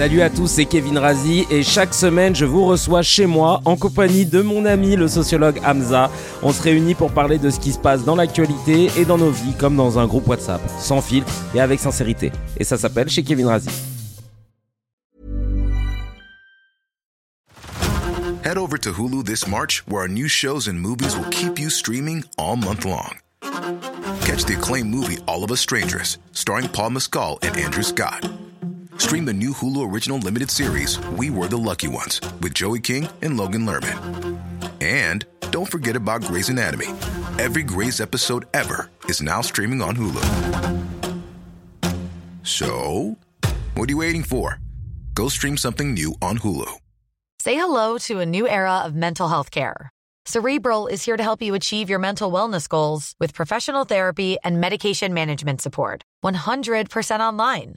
Salut à tous, c'est Kevin Razi et chaque semaine je vous reçois chez moi en compagnie de mon ami le sociologue Hamza. On se réunit pour parler de ce qui se passe dans l'actualité et dans nos vies comme dans un groupe WhatsApp, sans filtre et avec sincérité. Et ça s'appelle chez Kevin Razi. Head over to Hulu this March, where our new shows and movies will keep you streaming all month long. Catch the acclaimed movie All of Us Strangers, starring Paul Mescal and Andrew Scott. Stream the new Hulu original limited series We Were the Lucky Ones with Joey King and Logan Lerman. And don't forget about Grey's Anatomy. Every Grey's episode ever is now streaming on Hulu. So, what are you waiting for? Go stream something new on Hulu. Say hello to a new era of mental health care. Cerebral is here to help you achieve your mental wellness goals with professional therapy and medication management support. 100% online.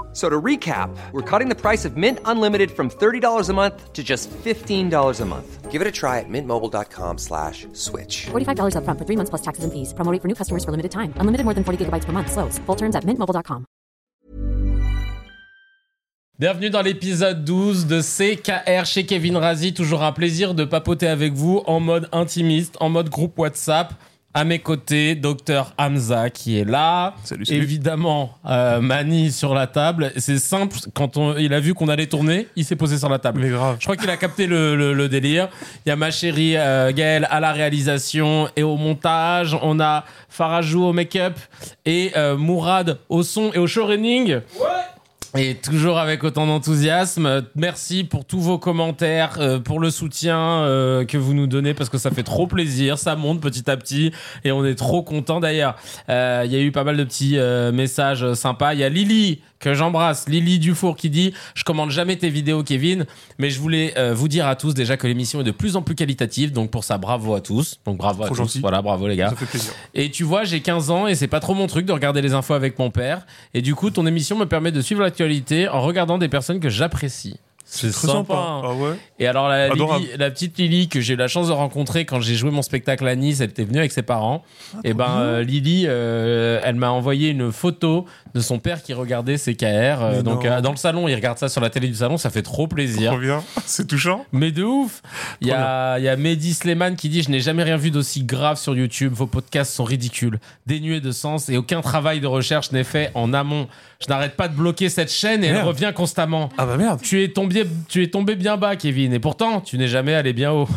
So to recap, we're cutting the price of Mint Unlimited from $30 a month to just $15 a month. Give it a try at mintmobile.com slash switch. $45 upfront for three months plus taxes and fees. Promo rate for new customers for limited time. Unlimited more than 40 gigabytes per month. Slows. Full terms at mintmobile.com. Bienvenue dans l'épisode 12 de CKR chez Kevin Razi. Toujours un plaisir de papoter avec vous en mode intimiste, en mode groupe WhatsApp. À mes côtés, docteur Hamza qui est là. Salut, salut. Évidemment, euh, Mani sur la table. C'est simple, quand on, il a vu qu'on allait tourner, il s'est posé sur la table. Mais grave. Je crois qu'il a capté le, le- le délire. Il y a ma chérie euh, Gaëlle à la réalisation et au montage. On a Farajou au make-up et euh, Mourad au son et au show running. Et toujours avec autant d'enthousiasme. Merci pour tous vos commentaires, euh, pour le soutien euh, que vous nous donnez parce que ça fait trop plaisir. Ça monte petit à petit et on est trop content d'ailleurs. euh, Il y a eu pas mal de petits euh, messages sympas. Il y a Lily que j'embrasse, Lily Dufour qui dit Je commande jamais tes vidéos, Kevin, mais je voulais euh, vous dire à tous déjà que l'émission est de plus en plus qualitative. Donc pour ça, bravo à tous. Donc bravo à tous. Voilà, bravo les gars. Ça fait plaisir. Et tu vois, j'ai 15 ans et c'est pas trop mon truc de regarder les infos avec mon père. Et du coup, ton émission me permet de suivre l'actualité en regardant des personnes que j'apprécie. C'est sympa. sympa. hein. Ah ouais Et alors, la. Lily- la petite Lily que j'ai eu la chance de rencontrer quand j'ai joué mon spectacle à Nice, elle était venue avec ses parents. et ben, euh, Lily, euh, elle m'a envoyé une photo de son père qui regardait ses KR. euh, donc, euh, dans le salon, il regarde ça sur la télé du salon, ça fait trop plaisir. Trop bien. C'est touchant. Mais de ouf Il y a, il y a Mehdi Sleman qui dit Je n'ai jamais rien vu d'aussi grave sur YouTube. Vos podcasts sont ridicules, dénués de sens et aucun travail de recherche n'est fait en amont. Je n'arrête pas de bloquer cette chaîne et elle revient constamment. Ah bah merde. Tu es, tombé, tu es tombé bien bas, Kevin, et pourtant, tu n'es jamais allé bien haut.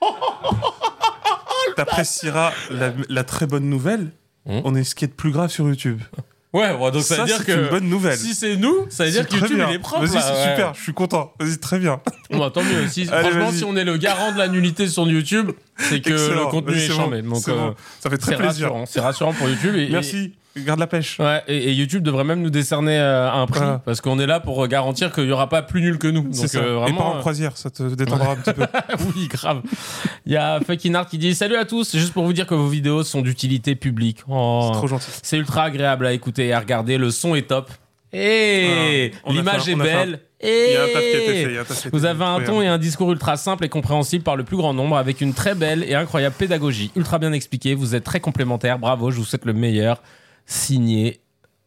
T'apprécieras la, la très bonne nouvelle. Hmm? On est ce qui est de plus grave sur YouTube. Ouais, donc ça, Ça, veut dire c'est que une bonne nouvelle. si c'est nous, ça veut dire que YouTube bien. il est propre. Vas-y, c'est ouais. super. Je suis content. Vas-y, très bien. Bon, bah, tant mieux. Si, Allez, franchement, si on est le garant de la nullité sur YouTube, c'est que Excellent. le contenu est bon. Donc, C'est euh, bon. Ça fait très plaisir. rassurant. C'est rassurant pour YouTube. Et, Merci. Garde la pêche. Ouais, et, et YouTube devrait même nous décerner euh, un prix Voilà. parce qu'on est là pour garantir qu'il n'y aura pas plus nul que nous. Donc ça. euh, Et pas en croisière, ça te détendra un petit peu. euh, oui, grave. Il y a Fucking Art qui dit Salut à tous, juste pour vous dire que vos vidéos sont d'utilité publique. Oh. C'est trop gentil. C'est ultra agréable à écouter et à regarder. Le son est top. Et a l'image est belle. Et vous avez un ton et un discours ultra simple et compréhensible par le plus grand nombre avec une très belle et incroyable pédagogie. Ultra bien expliqué. Vous êtes très complémentaires. Bravo, je vous souhaite le meilleur. Signé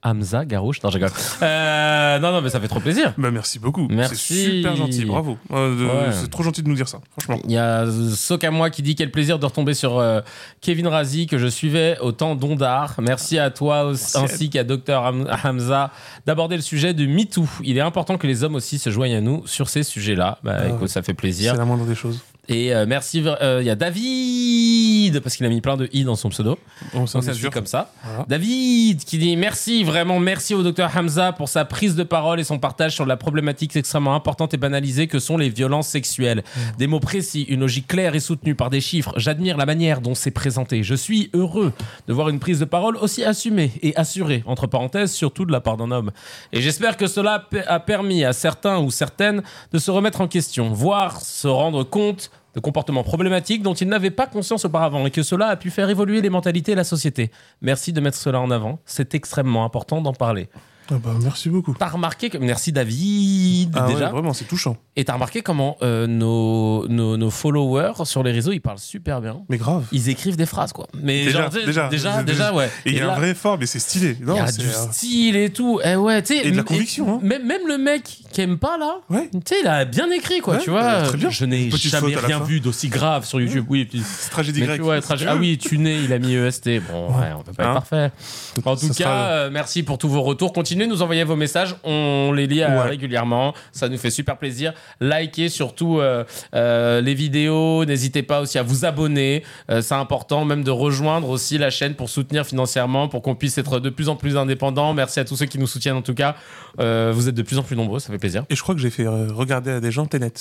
Hamza Garouche. Non, rigole. Euh, non, non, mais ça fait trop plaisir. Bah, merci beaucoup. Merci. C'est super gentil, bravo. Euh, Ouais. C'est trop gentil de nous dire ça, franchement. Il y a Sokamoi qui dit quel plaisir de retomber sur euh, Kevin Razi que je suivais au temps d'Ondar. Merci à toi aussi- ainsi qu'à Dr Ham- Hamza d'aborder le sujet de MeToo. Il est important que les hommes aussi se joignent à nous sur ces sujets-là. Bah, Ah écoute, ça fait C'est plaisir. la moindre des choses. Et euh, merci, euh, il y a David, parce qu'il a mis plein de i dans son pseudo. Ça, Donc on ça se dit comme ça. Voilà. David qui dit merci, vraiment merci au docteur Hamza pour sa prise de parole et son partage sur la problématique extrêmement importante et banalisée que sont les violences sexuelles. Mm. Des mots précis, une logique claire et soutenue par des chiffres. J'admire la manière dont c'est présenté. Je suis heureux de voir une prise de parole aussi assumée et assurée, entre parenthèses, surtout de la part d'un homme. Et j'espère que cela a permis à certains ou certaines de se remettre en question, voire se rendre compte de comportements problématiques dont ils n'avaient pas conscience auparavant et que cela a pu faire évoluer les mentalités et la société. Merci de mettre cela en avant. C'est extrêmement important d'en parler. Ah bah, merci beaucoup. T'as remarqué que... Merci David Ah déjà. ouais, vraiment, c'est touchant. Et t'as remarqué comment euh, nos, nos, nos followers sur les réseaux ils parlent super bien. Mais grave. Ils écrivent des phrases quoi. Mais Déjà, genre, déjà, déjà, ouais. Et il y a là, un vrai effort, mais c'est stylé. il Non, y a du euh, style et tout. Eh ouais, tu sais, Et de la conviction, hein. Même, même le mec qui aime pas là, Ouais. tu sais, il a bien écrit quoi, Ouais, tu vois. euh, très bien. Je n'ai jamais rien vu d'aussi grave sur YouTube. Oui, C'est tragédie grecque. tu- ouais, tragi- Ah oui, tu nais, il a mis EST. Bon, ouais, on peut pas être Hein parfait. En tout Ça cas, sera- euh, merci pour tous vos retours. Continuez de nous envoyer vos messages. On les lit régulièrement. Ça nous fait super plaisir. Likez surtout euh, euh, les vidéos. N'hésitez pas aussi à vous abonner. Euh, c'est important même de rejoindre aussi la chaîne pour soutenir financièrement, pour qu'on puisse être de plus en plus indépendant. Merci à tous ceux qui nous soutiennent en tout cas. Vous êtes de plus en plus nombreux, ça fait plaisir. Et je crois que j'ai fait regarder à des gens Tenet.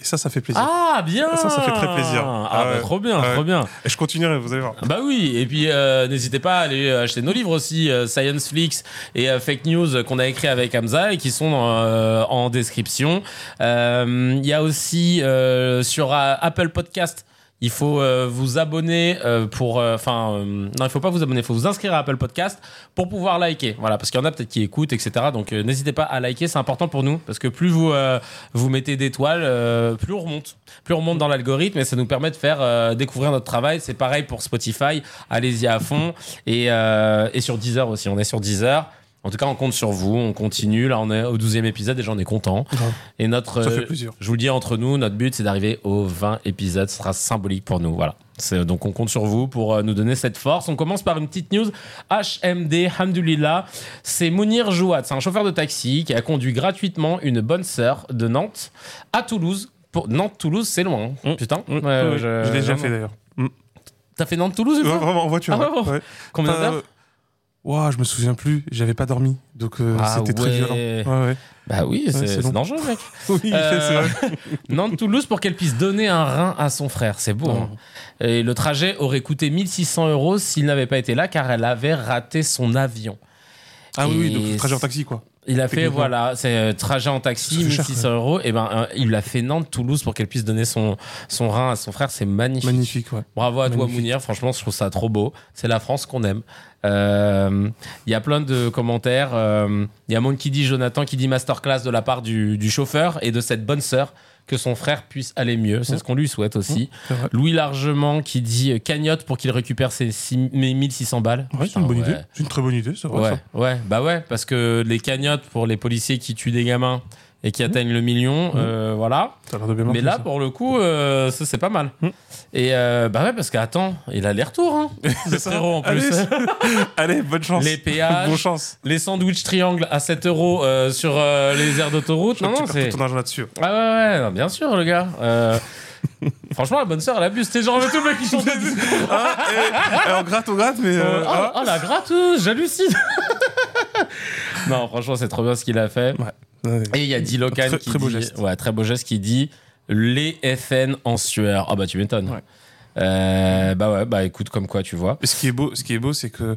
Et ça, ça fait plaisir. Ah, bien Ça, ça fait très plaisir. Ah, Ah bah, trop bien, Ouais. trop bien. Et je continuerai, vous allez voir. Bah oui, et puis euh, n'hésitez pas à aller euh, acheter nos livres aussi, euh, Science Flix et euh, Fake News qu'on a écrit avec Hamza et qui sont en description. Euh, Il y a aussi euh, sur Apple Podcast. Il faut euh, vous abonner euh, pour. Enfin, euh, non, il faut pas vous abonner. Il faut vous inscrire à Apple Podcast pour pouvoir liker. Voilà, parce qu'il y en a peut-être qui écoutent, etc. Donc, euh, n'hésitez pas à liker. C'est important pour nous parce que plus vous euh, vous mettez d'étoiles, euh, plus on remonte. Plus on remonte dans l'algorithme et ça nous permet de faire euh, découvrir notre travail. C'est pareil pour Spotify. Allez-y à fond et euh, et sur Deezer aussi. On est sur Deezer. En tout cas, on compte sur vous, on continue. Là, on est au 12e épisode et j'en ai content. Et notre, Ça fait euh, plaisir. je vous le dis entre nous, notre but c'est d'arriver aux 20 épisodes. Ce sera symbolique pour nous. Voilà. C'est- Donc on compte sur vous pour euh, nous donner cette force. On commence par une petite news HMD, Hamdulillah. C'est Mounir Jouad, c'est un chauffeur de taxi qui a conduit gratuitement une bonne sœur de Nantes à Toulouse. Pour... Nantes-Toulouse, c'est loin. hein. Mm. Putain. Mm. Ouais, Oui, je- je l'ai déjà fait d'ailleurs. T'as fait Nantes-Toulouse une Ouais, fois vraiment en voiture. Ah ouais. ouais, Ouais. Combien d'heures Ouah, je me souviens plus. J'avais pas dormi. Donc euh, Ah c'était très violent. Ouais, ouais. Bah oui, c'est dangereux, mec. Oui, Euh, c'est vrai. Nantes-Toulouse pour qu'elle puisse donner un rein à son frère. C'est beau. hein. Et le trajet aurait coûté 1600 euros s'il n'avait pas été là car elle avait raté son avion. Ah oui, donc trajet en taxi, quoi. Il a fait, voilà, c'est euh, trajet en taxi, Ça fait cher, 1600 euros. Et ben, euh, il a fait Nantes-Toulouse pour qu'elle puisse donner son, son rein à son frère. C'est magnifique. Magnifique, ouais. Bravo à toi. Mounir. Franchement, je trouve ça trop beau. C'est la France qu'on aime. Euh, Il y a plein de commentaires. Euh, Il y a Monde qui dit Jonathan qui dit masterclass de la part du, du chauffeur et de cette bonne sœur que son frère puisse aller mieux. C'est ce qu'on lui souhaite aussi. vrai. Louis Largement qui dit euh, cagnotte pour qu'il récupère ses six- mes 1600 balles. Ouais, c'est une bonne ouais. idée. C'est une très bonne idée, c'est vrai. Ouais, ça. ouais, bah ouais, parce que les cagnottes pour les policiers qui tuent des gamins et qui atteignent le million, euh, voilà. Mais là, pour le coup, euh, ça c'est pas mal. Hmm. Et euh, bah ouais, parce qu'attends, il a les retours, hein, le frérot en plus. Allez, Allez, bonne chance. les péages, Bonne chance. les sandwichs triangles à 7 euros euh, sur euh, les aires d'autoroute. Non, tu non, c'est. ton argent là-dessus. Ah ouais, ouais, non, bien sûr, le gars. Euh, Franchement, la bonne sœur, elle abuse. C'était genre le tout mec qui chantait. Ah, et- et on gratte, on gratte, mais. oh, ah. oh, la gratteuse, j'hallucine. Non, franchement, c'est trop bien ce qu'il a fait. Ouais. Et il y a Dilocan Très- qui très beau dit, geste. ouais, très beau geste qui dit les FN en sueur. Ah bah tu m'étonnes. Ouais. Euh, bah ouais, bah écoute comme quoi tu vois. Et ce qui est beau, ce qui est beau, c'est que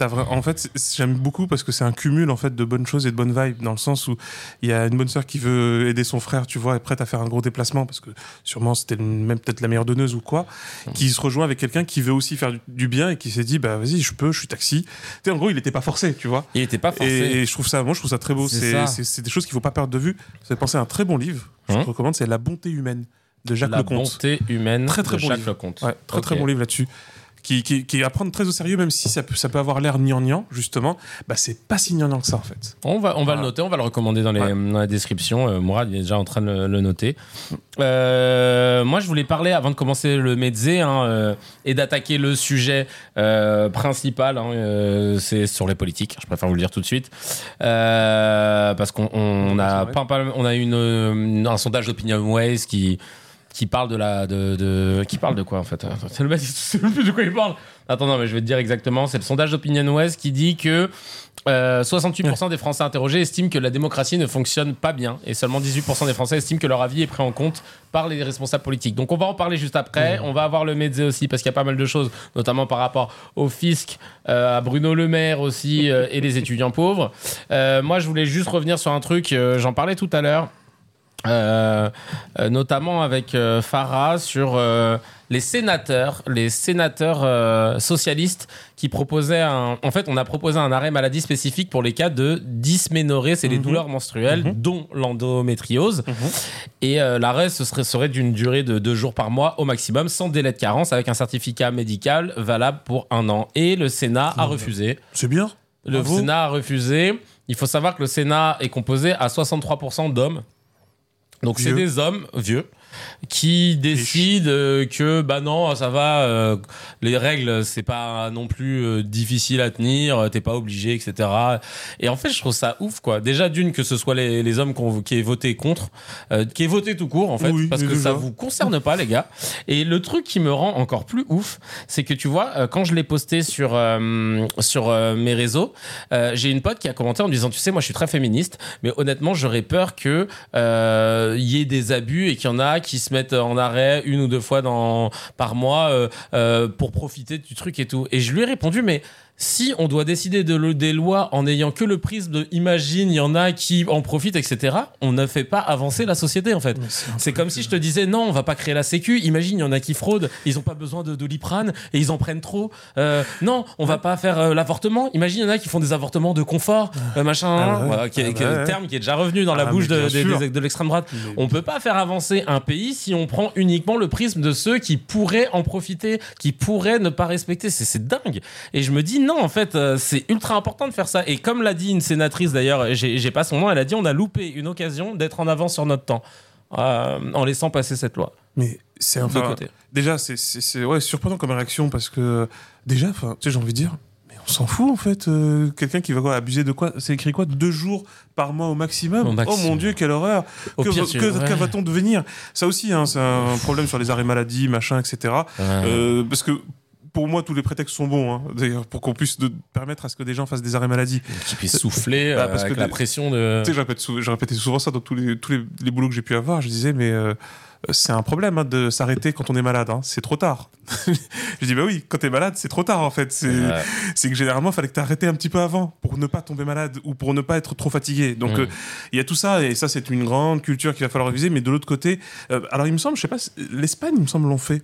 vra- en fait, j'aime beaucoup parce que c'est un cumul en fait de bonnes choses et de bonnes vibes dans le sens où il y a une bonne sœur qui veut aider son frère, tu vois, est prête à faire un gros déplacement parce que sûrement c'était même peut-être la meilleure donneuse ou quoi, Mm. qui se rejoint avec quelqu'un qui veut aussi faire du, bien et qui s'est dit bah vas-y, je peux, je suis taxi. Tu sais, en gros, il était pas forcé, tu vois. Il était pas forcé. Et, et je trouve ça, moi, je trouve ça très beau. C'est ça. des choses qu'il faut pas perdre de vue. Vous avez pensé à un très bon livre. Je Hein te recommande, c'est La bonté humaine de Jacques la Lecomte. bonté humaine Très, très de bon Jacques livre. Lecomte. Ouais, très très bon livre là-dessus, qui, qui, qui est à prendre très au sérieux, même si ça peut, ça peut avoir l'air gnangnan, justement, bah c'est pas si gnangnan que ça en fait. On va, on va Voilà. le noter, on va le recommander dans, les, Ouais. dans la description. Euh, Mourad il est déjà en train de le, le noter. Euh, moi, je voulais parler, avant de commencer le Mezzé, hein, euh, et d'attaquer le sujet principal, hein, c'est sur les politiques. Je préfère vous le dire tout de suite. Parce qu'on on a, on a une, un sondage d'Opinion Ways qui qui parle de la de, de- qui parle de quoi en fait? C'est le mec même plus de quoi il parle? Attends non mais je vais te dire exactement c'est le sondage d'Opinion West qui dit que euh, 68% des Français interrogés estiment que la démocratie ne fonctionne pas bien et seulement 18% des Français estiment que leur avis est pris en compte par les responsables politiques. Donc on va en parler juste après. On va avoir le Mezzé aussi parce qu'il y a pas mal de choses, notamment par rapport au fisc, euh, à Bruno Le Maire aussi euh, et les étudiants pauvres. Euh, moi je voulais juste revenir sur un truc, euh, j'en parlais tout à l'heure. Euh, euh, notamment avec euh, Farah sur les sénateurs, les sénateurs socialistes qui proposaient un. En fait, on a proposé un arrêt maladie spécifique pour les cas de dysménorrhée, c'est les Mhm. douleurs menstruelles, dont l'endométriose. Et euh, l'arrêt ce serait, serait d'une durée de deux jours par mois au maximum, sans délai de carence, avec un certificat médical valable pour un an. Et le Sénat a refusé. C'est bien. Le Bravo. Sénat a refusé. Il faut savoir que le Sénat est composé à 63% d'hommes. Donc c'est des hommes vieux qui décident euh, que bah non ça va euh, les règles c'est pas non plus euh, difficile à tenir t'es pas obligé etc et en fait je trouve ça ouf quoi. Déjà d'une que ce soit les, les hommes qui, aient voté contre qui aient voté tout court en fait Oui, parce que ça déjà. vous concerne pas les gars. Et le truc qui me rend encore plus ouf c'est que tu vois quand je l'ai posté sur sur mes réseaux j'ai une pote qui a commenté en me disant tu sais moi je suis très féministe mais honnêtement j'aurais peur que euh, il y ait des abus et qu'il y en a qui se mettent en arrêt une ou deux fois par mois euh, euh, pour profiter du truc et tout. Et je lui ai répondu mais si on doit décider de le- des lois en n'ayant que le prisme de imagine, il y en a qui en profitent, etc., on ne fait pas avancer la société en fait. C'est comme si je te disais non, on va pas créer la sécu. Imagine, il y en a qui fraudent, ils ont pas besoin de doliprane et ils en prennent trop. Euh, non, on va pas faire euh, l'avortement. Imagine, il y en a qui font des avortements de confort, euh, machin, Ah ouais. voilà, qui est, Ah qui ouais. terme qui est déjà revenu dans la Ah, bouche de, de l'extrême droite. On peut pas faire avancer un pays si on prend uniquement le prisme de ceux qui pourraient en profiter, qui pourraient ne pas respecter. C'est dingue. Et je me dis non, en fait, euh, c'est ultra important de faire ça. Et comme l'a dit une sénatrice d'ailleurs, j'ai j'ai pas son nom, elle a dit on a loupé une occasion d'être en avance sur notre temps euh, en laissant passer cette loi Mais c'est de enfin, côté. déjà c'est c'est- c'est ouais, surprenant comme réaction parce que déjà, enfin, tu sais, j'ai envie de dire, mais on s'en fout en fait. euh, Quelqu'un qui va quoi, abuser de quoi C'est écrit quoi Deux jours par mois au maximum? Au maximum. Oh mon dieu, quelle horreur Au Que, pire, que- tu- que ouais. va-t-on devenir? Ça aussi, hein, c'est un problème sur les arrêts maladie, machin, etc. Euh, parce que pour moi, tous les prétextes sont bons, hein, d'ailleurs, pour qu'on puisse de- permettre à ce que des gens fassent des arrêts maladie. Qui puisse souffler Bah, euh, parce que avec la des- pression de. Tu sais, je répétais souvent ça dans tous les, tous les, les boulots que j'ai pu avoir. Je disais, mais euh, c'est un problème hein, de s'arrêter quand on est malade. hein. C'est trop tard. je dis, bah oui, quand t'es malade, c'est trop tard en fait. C'est Ouais. que généralement, il fallait que t'arrêtais un petit peu avant pour ne pas tomber malade ou pour ne pas être trop fatigué. Donc, Mm. euh, il y a tout ça et ça, c'est une grande culture qu'il va falloir réviser. Mais de l'autre côté, euh, alors il me semble, je sais pas, l'Espagne, il me semble, l'ont fait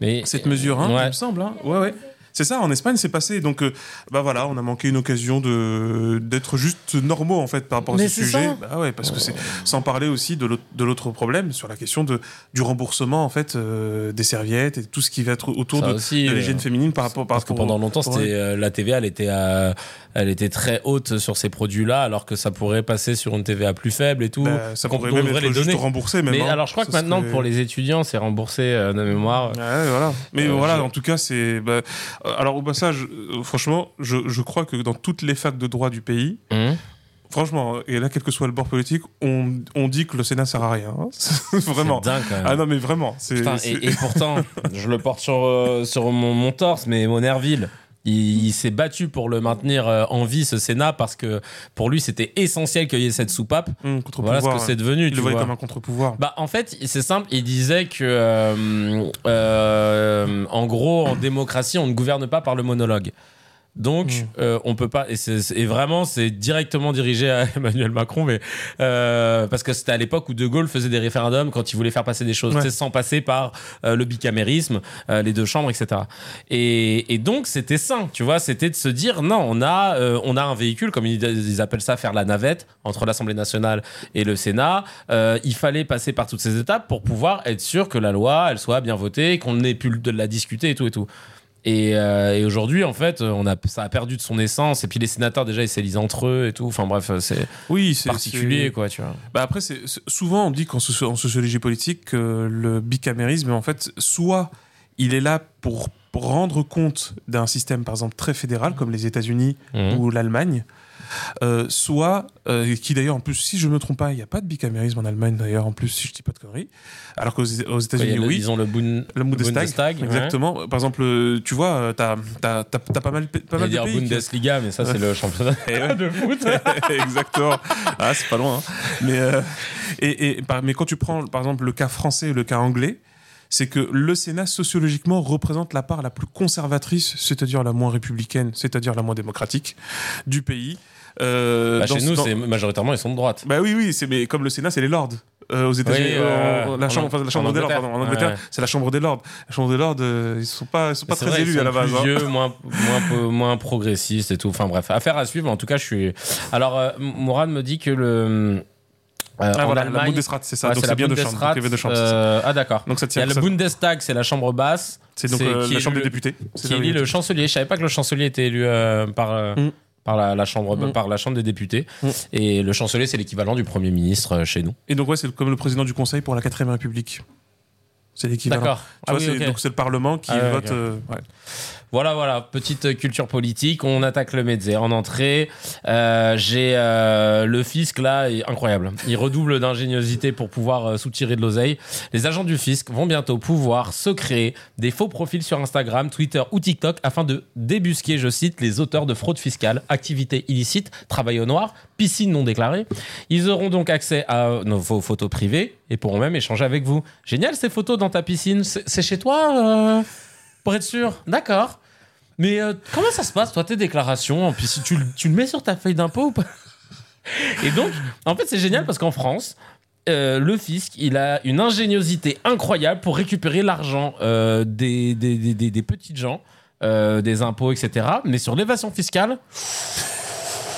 Mais cette mesure, hein, Ouais. il me semble. Hein. Ouais, ouais. C'est ça, en Espagne, c'est passé. Donc, euh, bah voilà, on a manqué une occasion de d'être juste normaux en fait par rapport Mais à ce sujet. Bah ouais, parce que c'est sans parler aussi de l'autre problème sur la question de du remboursement en fait euh, des serviettes et tout ce qui va être autour Ça de, de euh, l'hygiène féminine par rapport par Parce que pendant longtemps, c'était euh, la TVA, elle était, à- elle était très haute sur ces produits-là, alors que ça pourrait passer sur une TVA plus faible et tout. Bah, ça pourrait même être les juste donner. remboursé même. Mais hein. alors, je crois que maintenant, serait- pour les étudiants, c'est remboursé euh, de mémoire. Ouais, voilà. Mais Euh, voilà, je- en tout cas, c'est. bah, euh, alors, au passage, euh, franchement, je, je crois que dans toutes les facs de droit du pays, Hum. franchement, et là, quel que soit le bord politique, on, on dit que le Sénat sert à rien. hein. vraiment. C'est dingue quand même. Ah non, mais vraiment. Putain, et, et pourtant, je le porte sur, euh, sur mon, mon torse, mais Monerville, il, il s'est battu pour le maintenir euh, en vie, ce Sénat, parce que pour lui, c'était essentiel qu'il y ait cette soupape. Contre-pouvoir, Voilà ce que c'est devenu. Il le voyait comme un contre-pouvoir. Bah, en fait, c'est simple. Il disait que, euh, euh, en gros, en démocratie, on ne gouverne pas par le monologue. Donc, Mm. euh, on peut pas. Et, c'est- et vraiment, c'est directement dirigé à Emmanuel Macron, mais euh, parce que c'était à l'époque où De Gaulle faisait des référendums quand il voulait faire passer des choses, Ouais. sans passer par euh, le bicamérisme, euh, les deux chambres, etc. Et, et donc, c'était sain, tu vois. C'était de se dire, non, on a, euh, on a un véhicule, comme ils, ils appellent ça, faire la navette entre l'Assemblée nationale et le Sénat. Euh, il fallait passer par toutes ces étapes pour pouvoir être sûr que la loi, elle soit bien votée, qu'on ait pu de la discuter et tout et tout. Et, euh, et aujourd'hui, en fait, on a, ça a perdu de son essence. Et puis les sénateurs, déjà, ils s'élisent entre eux et tout. Enfin bref, c'est Oui, particulier, quoi, tu vois. Bah après, souvent on dit qu'en soci- en sociologie politique que le bicamérisme, en fait, soit il est là pour, pour rendre compte d'un système, par exemple, très fédéral, comme les États-Unis Mhm. ou l'Allemagne, euh, soit, euh, qui d'ailleurs, en plus, si je me trompe pas, il n'y a pas de bicamérisme en Allemagne, d'ailleurs, en plus, si je dis pas de conneries, alors qu'aux aux États-Unis, oui. Ils ont le, Bund- Le Bundestag, Bundestag, ouais. exactement. Par exemple, euh, tu vois, t'as as, pas mal, pas mal de dire pays. Bundesliga, mais ça, c'est le championnat de foot. Exactement. Ah, c'est pas loin. hein. Mais, euh, et, et, par- mais quand tu prends, par exemple, le cas français et le cas anglais, c'est que le Sénat, sociologiquement, représente la part la plus conservatrice, c'est-à-dire la moins républicaine, c'est-à-dire la moins démocratique du pays. Euh, Bah, chez nous, dans- c'est majoritairement, ils sont de droite. Bah oui, oui, c'est mais comme le Sénat, c'est les lords. Euh, aux États-Unis, Oui, euh, la chambre, enfin, la chambre en des lords, pardon, en Angleterre, Ouais. c'est la chambre des lords. La chambre des lords, ils sont pas, ils sont pas très vrai, élus ils à la sont base. plus hein. vieux, moins, moins, moins progressistes et tout. Enfin bref, affaire à suivre. En tout cas, je suis. Alors, Mourad me dit que le. euh, Ah voilà, la Bundesrat, c'est ça. Ouais, donc c'est bien de chambre. Euh, ah d'accord. Donc ça Il y tient. a le Bundestag, c'est la chambre basse. C'est donc euh, qui la chambre le- des députés. C'est qui élit le chancelier. Je savais pas que le chancelier était élu par, Mm. Par la, la chambre, Mm. par la chambre des députés. Mm. Et le chancelier, c'est l'équivalent du premier ministre euh, chez nous. Et donc, ouais, c'est comme le président du Conseil pour la 4ème République. C'est l'équivalent. D'accord. Tu Ah oui. Donc, c'est le Parlement qui Ah ouais, vote. euh, ouais. Voilà, voilà, petite culture politique. On attaque le Medzer en entrée. Euh, J'ai euh, le fisc là, est incroyable. Il redouble d'ingéniosité pour pouvoir euh, soutirer de l'oseille. Les agents du fisc vont bientôt pouvoir se créer des faux profils sur Instagram, Twitter ou TikTok afin de débusquer, je cite, les auteurs de fraude fiscale, activités illicites, travail au noir, piscine non déclarée. Ils auront donc accès à nos, vos photos privées et pourront même échanger avec vous. Génial ces photos dans ta piscine. C'est c'est chez toi euh, Pour être sûr. D'accord. Mais euh, comment ça se passe, toi, tes déclarations? Puis si tu, tu le mets sur ta feuille d'impôt ou pas? Et donc, en fait, c'est génial parce qu'en France, euh, le fisc, il a une ingéniosité incroyable pour récupérer l'argent euh, des, des, des, des- petites gens, des impôts, etc. Mais sur l'évasion fiscale.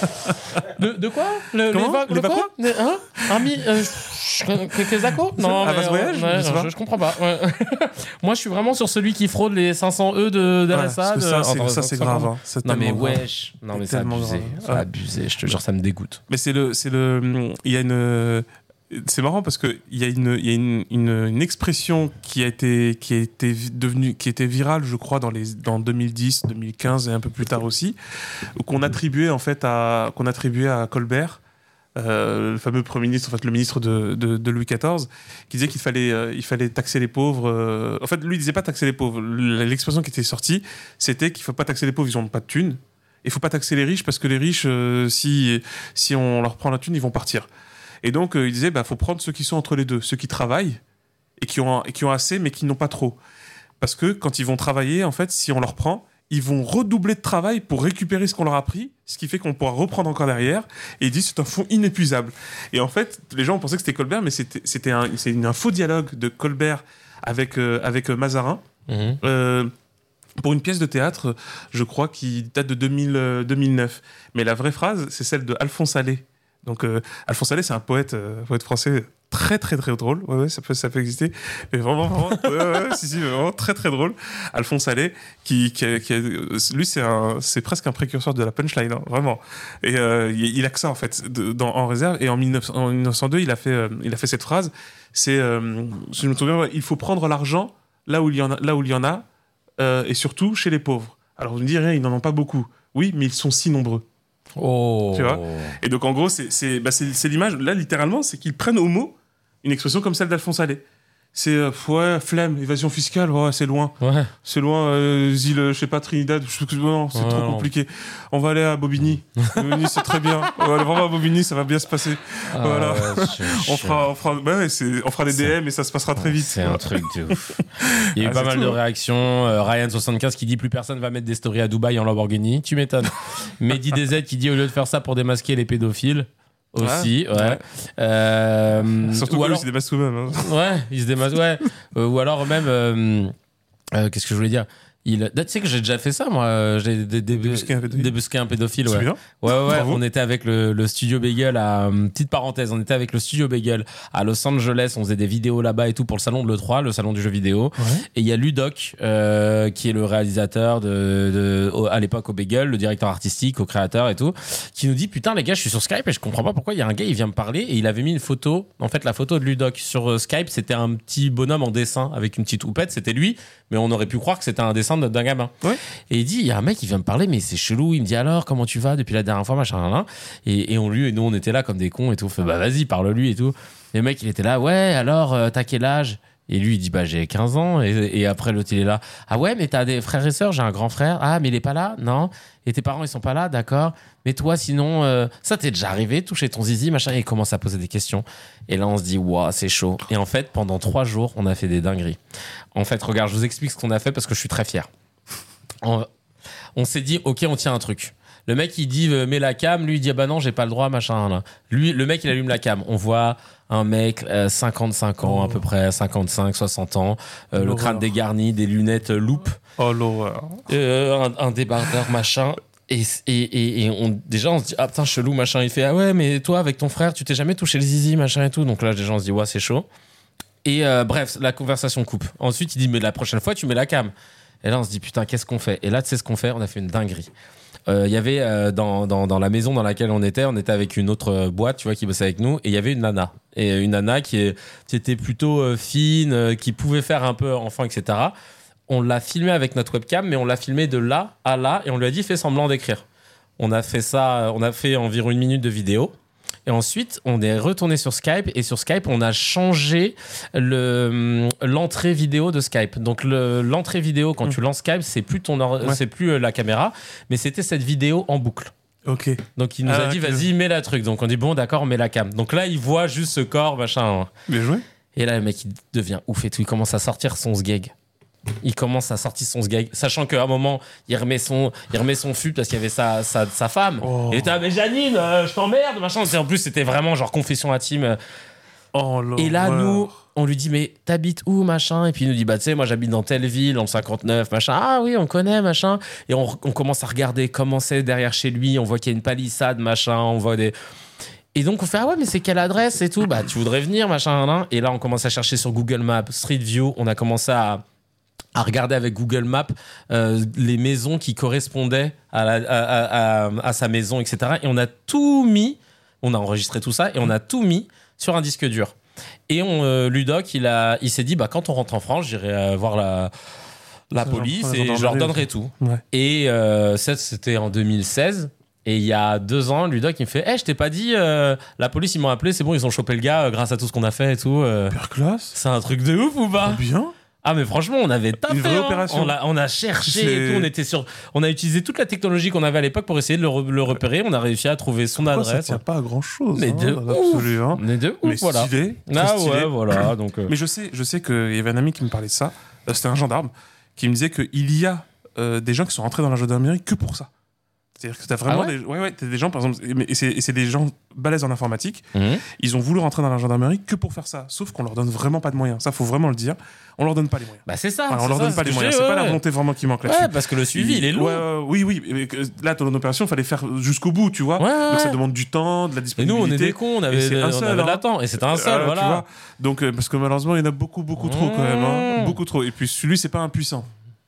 De, de quoi le, Comment les va- Les le quoi Les- hein Un mi- euh, Non, mais, voyage ouais, Je comprends pas. ouais. Moi, je suis vraiment sur celui qui fraude les 500 E de Ouais, parce que de- ça, c'est- entre- ça, c'est 50. grave. hein. Non mais grave. wesh, non mais C'est abusé, grave. c'est Ouais. abusé, je te jure ça me dégoûte. Mais c'est le, c'est le, il y a une, c'est marrant parce que il y a une, y a une, expression qui a été, était virale, je crois, dans les, dans 2010, 2015 et un peu plus tard aussi, qu'on attribuait à, Colbert. euh, le fameux premier ministre, en fait, le ministre de, Louis XIV, qui disait qu'il fallait, euh, taxer les pauvres. euh, En fait, lui, il disait pas taxer les pauvres. L'expression qui était sortie, c'était qu'il faut pas taxer les pauvres, ils ont pas de thunes. Il faut pas taxer les riches parce que les riches, si, si on leur prend la thune, ils vont partir. Et donc, euh, il disait, bah, faut prendre ceux qui sont entre les deux, ceux qui travaillent et qui ont, et qui ont assez, mais qui n'ont pas trop. Parce que quand ils vont travailler, en fait, si on leur prend, ils vont redoubler de travail pour récupérer ce qu'on leur a pris, ce qui fait qu'on pourra reprendre encore derrière. Et ils disent, c'est un fonds inépuisable. Et en fait, les gens pensaient que c'était Colbert, mais c'était un, un faux dialogue de Colbert avec, euh, avec euh, Mazarin. Mhm. Euh, pour une pièce de théâtre, je crois, qui date de 2000, euh, 2009. Mais la vraie phrase, c'est celle de Alphonse Allais. Donc, euh, Alphonse Allais, c'est un poète, euh, poète français très, très, très drôle. Ouais, ouais, ça peut, exister. Mais vraiment, vraiment, si, si, vraiment très, très drôle. Alphonse Allais, qui, a- lui, c'est presque un précurseur de la punchline, hein, vraiment. Et euh, il, il a que ça, en fait, en réserve. Et en, 1900 en 1902, il a fait, euh, cette phrase. C'est, euh, si je me souviens, il faut prendre l'argent là où il y en a, là où il y en a, euh, et surtout chez les pauvres. Alors vous me direz, ils n'en ont pas beaucoup. Oui, mais ils sont si nombreux. Oh. Tu vois Et donc en gros, c'est bah, l'image, là littéralement, c'est qu'ils prennent au mot une expression comme celle d'Alphonse Allais. C'est, euh, ouais, flemme, évasion fiscale, ouais, c'est loin. Ouais. C'est loin, euh, les îles, je sais pas, Trinidad, je sais que- non, c'est Ouais, trop non. compliqué. On va aller à Bobigny. Bobigny, c'est très bien. On va aller vraiment à Bobigny, ça va bien se passer. Ah Voilà. je- On fera, on fera, bah ouais, c'est- on fera des DM et ça se passera très vite. C'est un truc de ouf. Il y a eu Ah, pas mal tout, de hein. réactions. Euh, Ryan75 qui dit plus personne va mettre des stories à Dubaï en Lamborghini. Tu m'étonnes. Mehdi DZ qui dit au lieu de faire ça pour démasquer les pédophiles. Aussi, ouais. ouais. Euh, Surtout ou alors, eux, c'est des masses eux-mêmes. hein. ouais, ils se démasquent, ouais. Euh, ou alors même, euh, qu'est-ce que je voulais dire? Il, tu sais que j'ai déjà fait ça, moi. J'ai dé- dé- Débusqué un pédophile débusqué un pédophile. Ouais. bien. Ouais, ouais. Bravo. On était avec le, le studio Bagel à. hum, Petite parenthèse, on était avec le studio Bagel à Los Angeles. On faisait des vidéos là-bas et tout pour le salon de l'E3, le salon du jeu vidéo. Et il y a Ludoc, euh, qui est le réalisateur de, de- au- à l'époque au Bagel, le directeur artistique, au créateur et tout, qui nous dit Putain, les gars, je suis sur Skype et je comprends pas pourquoi il y a un gars, il vient me parler et il avait mis une photo. En fait, la photo de Ludoc sur euh, Skype, c'était un petit bonhomme en dessin avec une petite houppette. C'était lui, mais on aurait pu croire que c'était un dessin de- d'un gamin. Et il dit, il y a un mec qui vient me parler, mais c'est chelou. Il me dit alors, comment tu vas depuis la dernière fois, machin, là. Et, et on lui, et nous, on était là comme des cons et tout. On fait, bah vas-y, parle-lui et tout. Et le mec, il était là, ouais, alors, euh, t'as quel âge? Et lui, il dit, bah j'ai 15 ans. Et, et après, l'autre, il est là, ah ouais, mais t'as des frères et sœurs, j'ai un grand frère. Ah, mais il est pas là? Non. Et tes parents, ils sont pas là, d'accord. Mais toi, sinon, euh, ça t'est déjà arrivé, toucher ton zizi, machin? Et il commence à poser des questions. Et là, on se dit, waouh, c'est chaud. Et en fait, pendant trois jours, on a fait des dingueries. En fait, regarde, je vous explique ce qu'on a fait parce que je suis très fier. On, on s'est dit, ok, on tient un truc. Le mec, il dit, euh, mets la cam. Lui, il dit, ah bah non, j'ai pas le droit, machin. Là. Lui, le mec, il allume la cam. On voit un mec, euh, 55 ans, à peu près, 55, 60 ans, euh, le crâne dégarni, des lunettes euh, loupe, Oh l'horreur. euh, un, un débardeur, machin. Et, et, et, et on, déjà, on se dit, ah putain, chelou, machin. Il fait, ah ouais, mais toi, avec ton frère, tu t'es jamais touché le zizi, machin et tout. Donc là, déjà, on se dit, ouais, c'est chaud. Et euh, bref, la conversation coupe. Ensuite, il dit, mais la prochaine fois, tu mets la cam. Et là, on se dit, putain, qu'est-ce qu'on fait? Et là, tu sais ce qu'on fait? On a fait une dinguerie. Euh, Il y avait euh, dans, dans, la maison dans laquelle on était, on était avec une autre boîte, tu vois, qui bossait avec nous, et il y avait une nana. Et une nana qui, qui était plutôt fine, qui pouvait faire un peu enfant, etc. On l'a filmé avec notre webcam, mais on l'a filmé de là à là, et on lui a dit, fais semblant d'écrire. On a fait ça, on a fait environ une minute de vidéo. Et ensuite, on est retourné sur Skype et sur Skype, on a changé le l'entrée vidéo de Skype. Donc le- l'entrée vidéo quand tu lances Skype, c'est plus ton or- Ouais. c'est plus euh, la caméra, mais c'était cette vidéo en boucle. Ok. Donc il nous Ah, a dit vas-y, mets la truc. Donc on dit bon d'accord, on met la cam. Donc là, il voit juste ce corps machin. Bien joué. Et là, le mec, il devient ouf et tout. Il commence à sortir son sgeg. Il commence à sortir son sgeg, sachant qu'à un moment, il remet son, il remet son fut parce qu'il y avait sa, sa, sa femme. Oh. Et était là, mais Janine, euh, je t'emmerde, machin. Et en plus, c'était vraiment genre confession intime. Oh. Et là, nous, on lui dit, mais t'habites où, machin? Et puis il nous dit, bah, tu sais, moi, j'habite dans telle ville, en 59, machin. Ah oui, on connaît, machin. Et on, on commence à regarder comment c'est derrière chez lui. On voit qu'il y a une palissade, machin. On voit des. Et donc, on fait, ah ouais, mais c'est quelle adresse et tout? Bah, tu voudrais venir, machin. Et là, on commence à chercher sur Google Maps, Street View. On a commencé à à regarder avec Google Maps euh, les maisons qui correspondaient à, la- à, à- à- à sa maison, etc. Et on a tout mis, on a enregistré tout ça et on a tout mis sur un disque dur. Et on, euh, Ludoc, il, a, il s'est dit, bah, quand on rentre en France, j'irai euh, voir la, police et je leur donnerai tout. Ouais. Et euh, ça, c'était en 2016. Et il y a deux ans, Ludoc, il me fait Eh, je t'ai pas dit, euh, la police, ils m'ont appelé, c'est bon, ils ont chopé le gars euh, grâce à tout ce qu'on a fait et tout. euh. Super classe. c'est un truc de ouf ou pas? Bien. Ah mais franchement on avait tapé Une vraie hein. opération. on, a, on a cherché et tout on était sur on a utilisé toute la technologie qu'on avait à l'époque pour essayer de le, re- le repérer on a réussi à trouver son Pourquoi ça adresse tient pas à grand chose. mais de dans ouf hein. mais de ouf Mais voilà stylé. ah stylé. ouais voilà donc euh, Mais je sais, je sais qu'il y avait un ami qui me parlait de ça. Euh, C'était un gendarme qui me disait qu'il y a euh, des gens qui sont rentrés dans la gendarmerie que pour ça. C'est-à-dire que t'as vraiment Ah ouais des, ouais, ouais, t'as des gens, par exemple, et, c'est c'est des gens balèzes en informatique. mhm. Ils ont voulu rentrer dans la gendarmerie que pour faire ça. Sauf qu'on leur donne vraiment pas de moyens. Ça, faut vraiment le dire. On leur donne pas les moyens. bah c'est ça Enfin, on c'est leur ça, donne pas les moyens. C'est ouais, pas la volonté vraiment qui manque là-dessus. ouais parce que le suivi il est ouais, oui, oui. Là, ton opération, il fallait faire jusqu'au bout, tu vois. Donc ça demande du temps, de la et nous disponibilité. on est des cons on avait, c'est un on seul, avait de hein. l'attente et c'était un seul Euh, tu voilà vois. Donc, euh, parce que malheureusement, il y en a beaucoup, beaucoup trop quand même. hein. Mmh. Beaucoup trop. Et puis celui, c'est pas impuissant.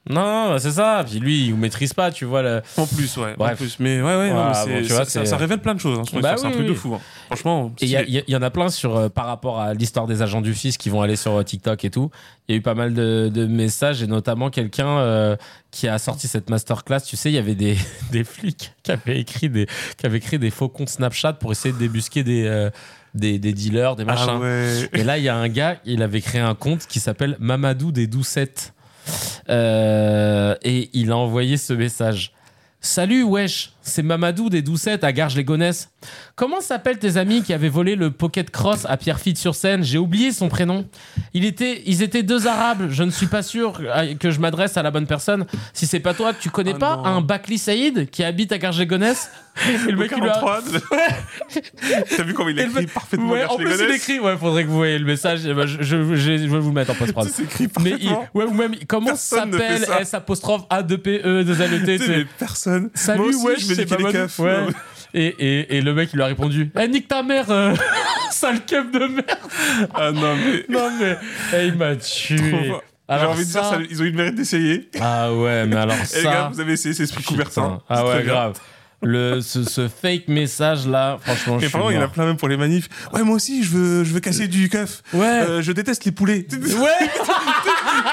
Non non bah, c'est ça puis lui il maîtrise pas tu vois le... En plus, ouais. Bref. En plus. Mais ouais, ouais, non, Voilà, mais bon, c'est- tu vois, ça, révèle plein de choses. hein, Bah c'est un oui, truc de fou. hein. Franchement, il y, en a plein sur, euh, par rapport à l'histoire des agents du fisc qui vont aller sur euh, TikTok et tout. Il y a eu pas mal de, de messages et notamment quelqu'un euh, qui a sorti cette masterclass. Tu sais, il y avait des, des flics qui avaient écrit des, qui avaient créé des faux comptes Snapchat pour essayer de débusquer des, des, des dealers, des machins. Ah ouais. Et là, il y a un gars, il avait créé un compte qui s'appelle Mamadou des Doucettes. Euh, et il a envoyé ce message. Salut, wesh, c'est Mamadou des Doucettes à Garges-les-Gonesse. Comment s'appellent tes amis qui avaient volé le Pocket Cross à Pierrefitte-sur-Seine J'ai oublié son prénom. Il était, ils étaient deux arabes. Je ne suis pas sûr euh, que je m'adresse à la bonne personne. Si c'est pas toi, tu connais Oh pas non. un Bakli Saïd qui habite à Garges-les-Gonesse? Et le mec, il a- 43. T'as vu comment il écrit parfaitement Ouais, en plus, il écrit. Ouais, faudrait que vous voyez le message. Eh ben, je, je, je- je vais vous le mettre en post-prod. Mais il, ouais, ou même, comment s'appelle. S apostrophe A 2 P E 2 L E T personne. Salut, ouais, je me Ouais. Et, et, et le mec, il lui a répondu Eh, nique ta mère, euh, sale keuf de merde Ah non, mais. Non, mais eh, il m'a tué. J'ai envie de ça- dire, ça, ils ont eu le mérite d'essayer. Ah ouais, mais alors Et ça. les gars, vous avez essayé cet esprit Coubertin. Ah C'est ouais, bien. grave. Le, ce, ce fake message là, franchement, je Et vraiment, il y en a plein même pour les manifs. Ouais, moi aussi, je veux, je veux casser du keuf. Ouais. Euh, je déteste les poulets. Ouais,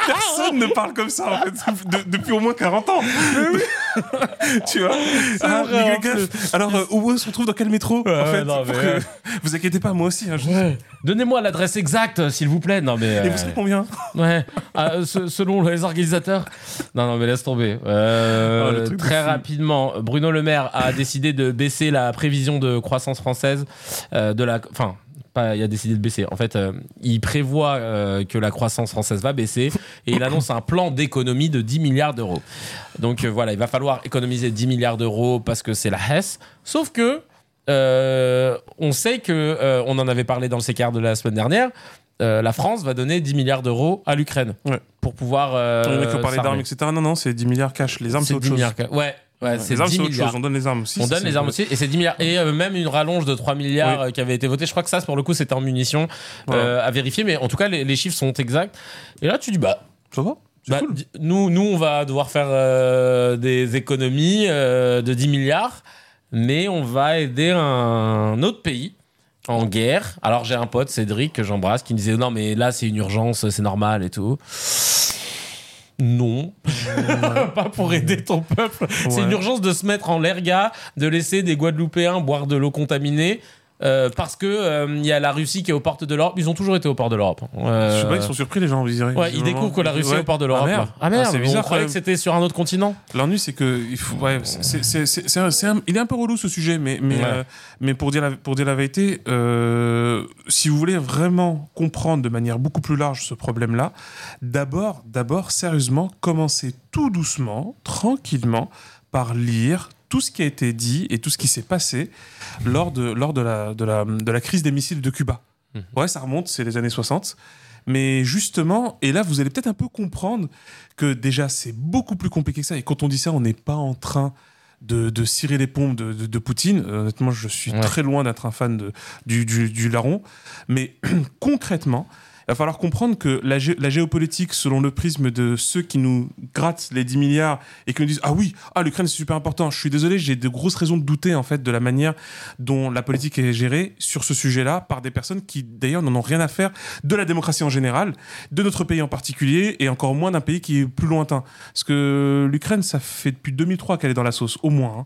Personne ne parle comme ça, en fait, de- depuis au moins 40 ans. tu vois Ah, vrai. Alors, euh, où on se retrouve dans quel métro Ouais, En fait, ouais, non, pour mais que- ouais. Vous inquiétez pas, moi aussi. hein, je- Ouais. Donnez-moi l'adresse exacte, s'il vous plaît. Non mais. Et euh, vous serez combien Ouais, Ah, se- selon les organisateurs. Non, non, mais laisse tomber. Euh, Oh, de très rapidement, Bruno Le Maire a décidé de baisser la prévision de croissance française euh, de la. Enfin. Pas, il a décidé de baisser. En fait, euh, il prévoit euh, que la croissance française va baisser et il annonce un plan d'économie de 10 milliards d'euros. Donc euh, voilà, il va falloir économiser 10 milliards d'euros parce que c'est la Hesse. Sauf que on sait que, on en avait parlé dans le CKR de la semaine dernière, euh, la France va donner 10 milliards d'euros à l'Ukraine Ouais. pour pouvoir. Euh, Il y en a qui ont parlé d'armes, etc. Non, non, c'est 10 milliards cash. Les armes, c'est autre 10 chose. milliards. Ouais, ouais, c'est les armes, 10 c'est autre milliards. chose. On donne les armes aussi. On ça, donne c'est- les armes aussi, et c'est 10 milliards. Et euh, même une rallonge de 3 milliards euh, qui avait été votée. Je crois que ça, pour le coup, c'était en munitions euh, à vérifier, mais en tout cas, les, les chiffres sont exacts. Et là, tu dis, bah, Ça va C'est bah, cool. di- nous, nous, on va devoir faire euh, des économies euh, de 10 milliards, mais on va aider un autre pays en guerre. Alors j'ai un pote, Cédric, que j'embrasse, qui me disait non mais là c'est une urgence, c'est normal et tout. Non, pas pour aider ton peuple. C'est une urgence de se mettre en l'erga, de laisser des Guadeloupéens boire de l'eau contaminée. Euh, parce que euh, il y a la Russie qui est aux portes de l'Europe. Ils ont toujours été aux portes de l'Europe. Euh, Je sais pas, ils sont surpris, les gens, vous direz. Ouais, ils découvrent que la Russie est aux portes de l'Europe. Ah merde. Ah merde, c'est on bizarre. croyait quand que c'était sur un autre continent. L'ennui, c'est que il faut, ouais, c'est, c'est, c'est, c'est un- c'est un- il est un peu relou ce sujet, mais mais Ouais. euh, mais pour dire la, pour dire la vérité, euh, si vous voulez vraiment comprendre de manière beaucoup plus large ce problème-là, d'abord d'abord sérieusement, commencez tout doucement, tranquillement, par lire tout ce qui a été dit et tout ce qui s'est passé lors de lors de la de la de la crise des missiles de Cuba. Ouais, ça remonte, c'est les années 60. Mais justement, et là, vous allez peut-être un peu comprendre que déjà, c'est beaucoup plus compliqué que ça. Et quand on dit ça, on n'est pas en train de, de cirer les pompes de, de- de Poutine. Euh, Honnêtement, je suis Ouais. très loin d'être un fan du, du larron. Mais concrètement, il va falloir comprendre que la, gé- la géopolitique, selon le prisme de ceux qui nous grattent les 10 milliards et qui nous disent Ah oui, ah, l'Ukraine c'est super important. Je suis désolé, j'ai de grosses raisons de douter en fait de la manière dont la politique est gérée sur ce sujet-là par des personnes qui d'ailleurs n'en ont rien à faire de la démocratie en général, de notre pays en particulier et encore moins d'un pays qui est plus lointain. Parce que l'Ukraine, ça fait depuis 2003 qu'elle est dans la sauce, au moins. hein.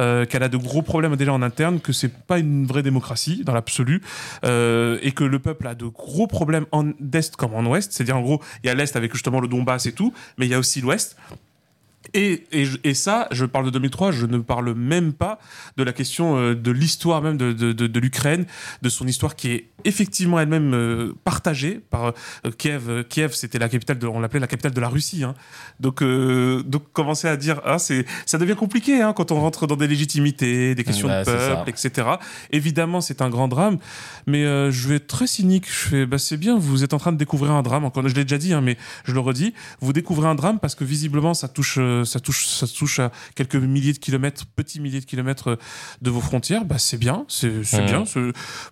Euh, qu'elle a de gros problèmes déjà en interne, que c'est pas une vraie démocratie dans l'absolu, euh, et que le peuple a de gros problèmes en est comme en ouest. C'est-à-dire en gros, il y a l'est avec justement le Donbass et tout, mais il y a aussi l'ouest. Et, et, je- et ça, je parle de 2003, je ne parle même pas de la question euh, de l'histoire même de, de, de, de l'Ukraine, de son histoire qui est effectivement elle-même euh, partagée par euh, Kiev. Kiev, c'était la capitale, de, on l'appelait la capitale de la Russie. Hein. Donc, euh, donc commencer à dire, ah, c'est, ça devient compliqué hein, quand on rentre dans des légitimités, des questions Ouais, de peuple, etc. Évidemment, c'est un grand drame, mais euh, je vais être très cynique. Je fais, bah, c'est bien, vous êtes en train de découvrir un drame. Encore, je l'ai déjà dit, hein, mais je le redis, vous découvrez un drame parce que visiblement, ça touche, ça touche, ça touche à quelques milliers de kilomètres, petits milliers de kilomètres euh, de vos frontières. Bah, c'est bien, c'est, bien.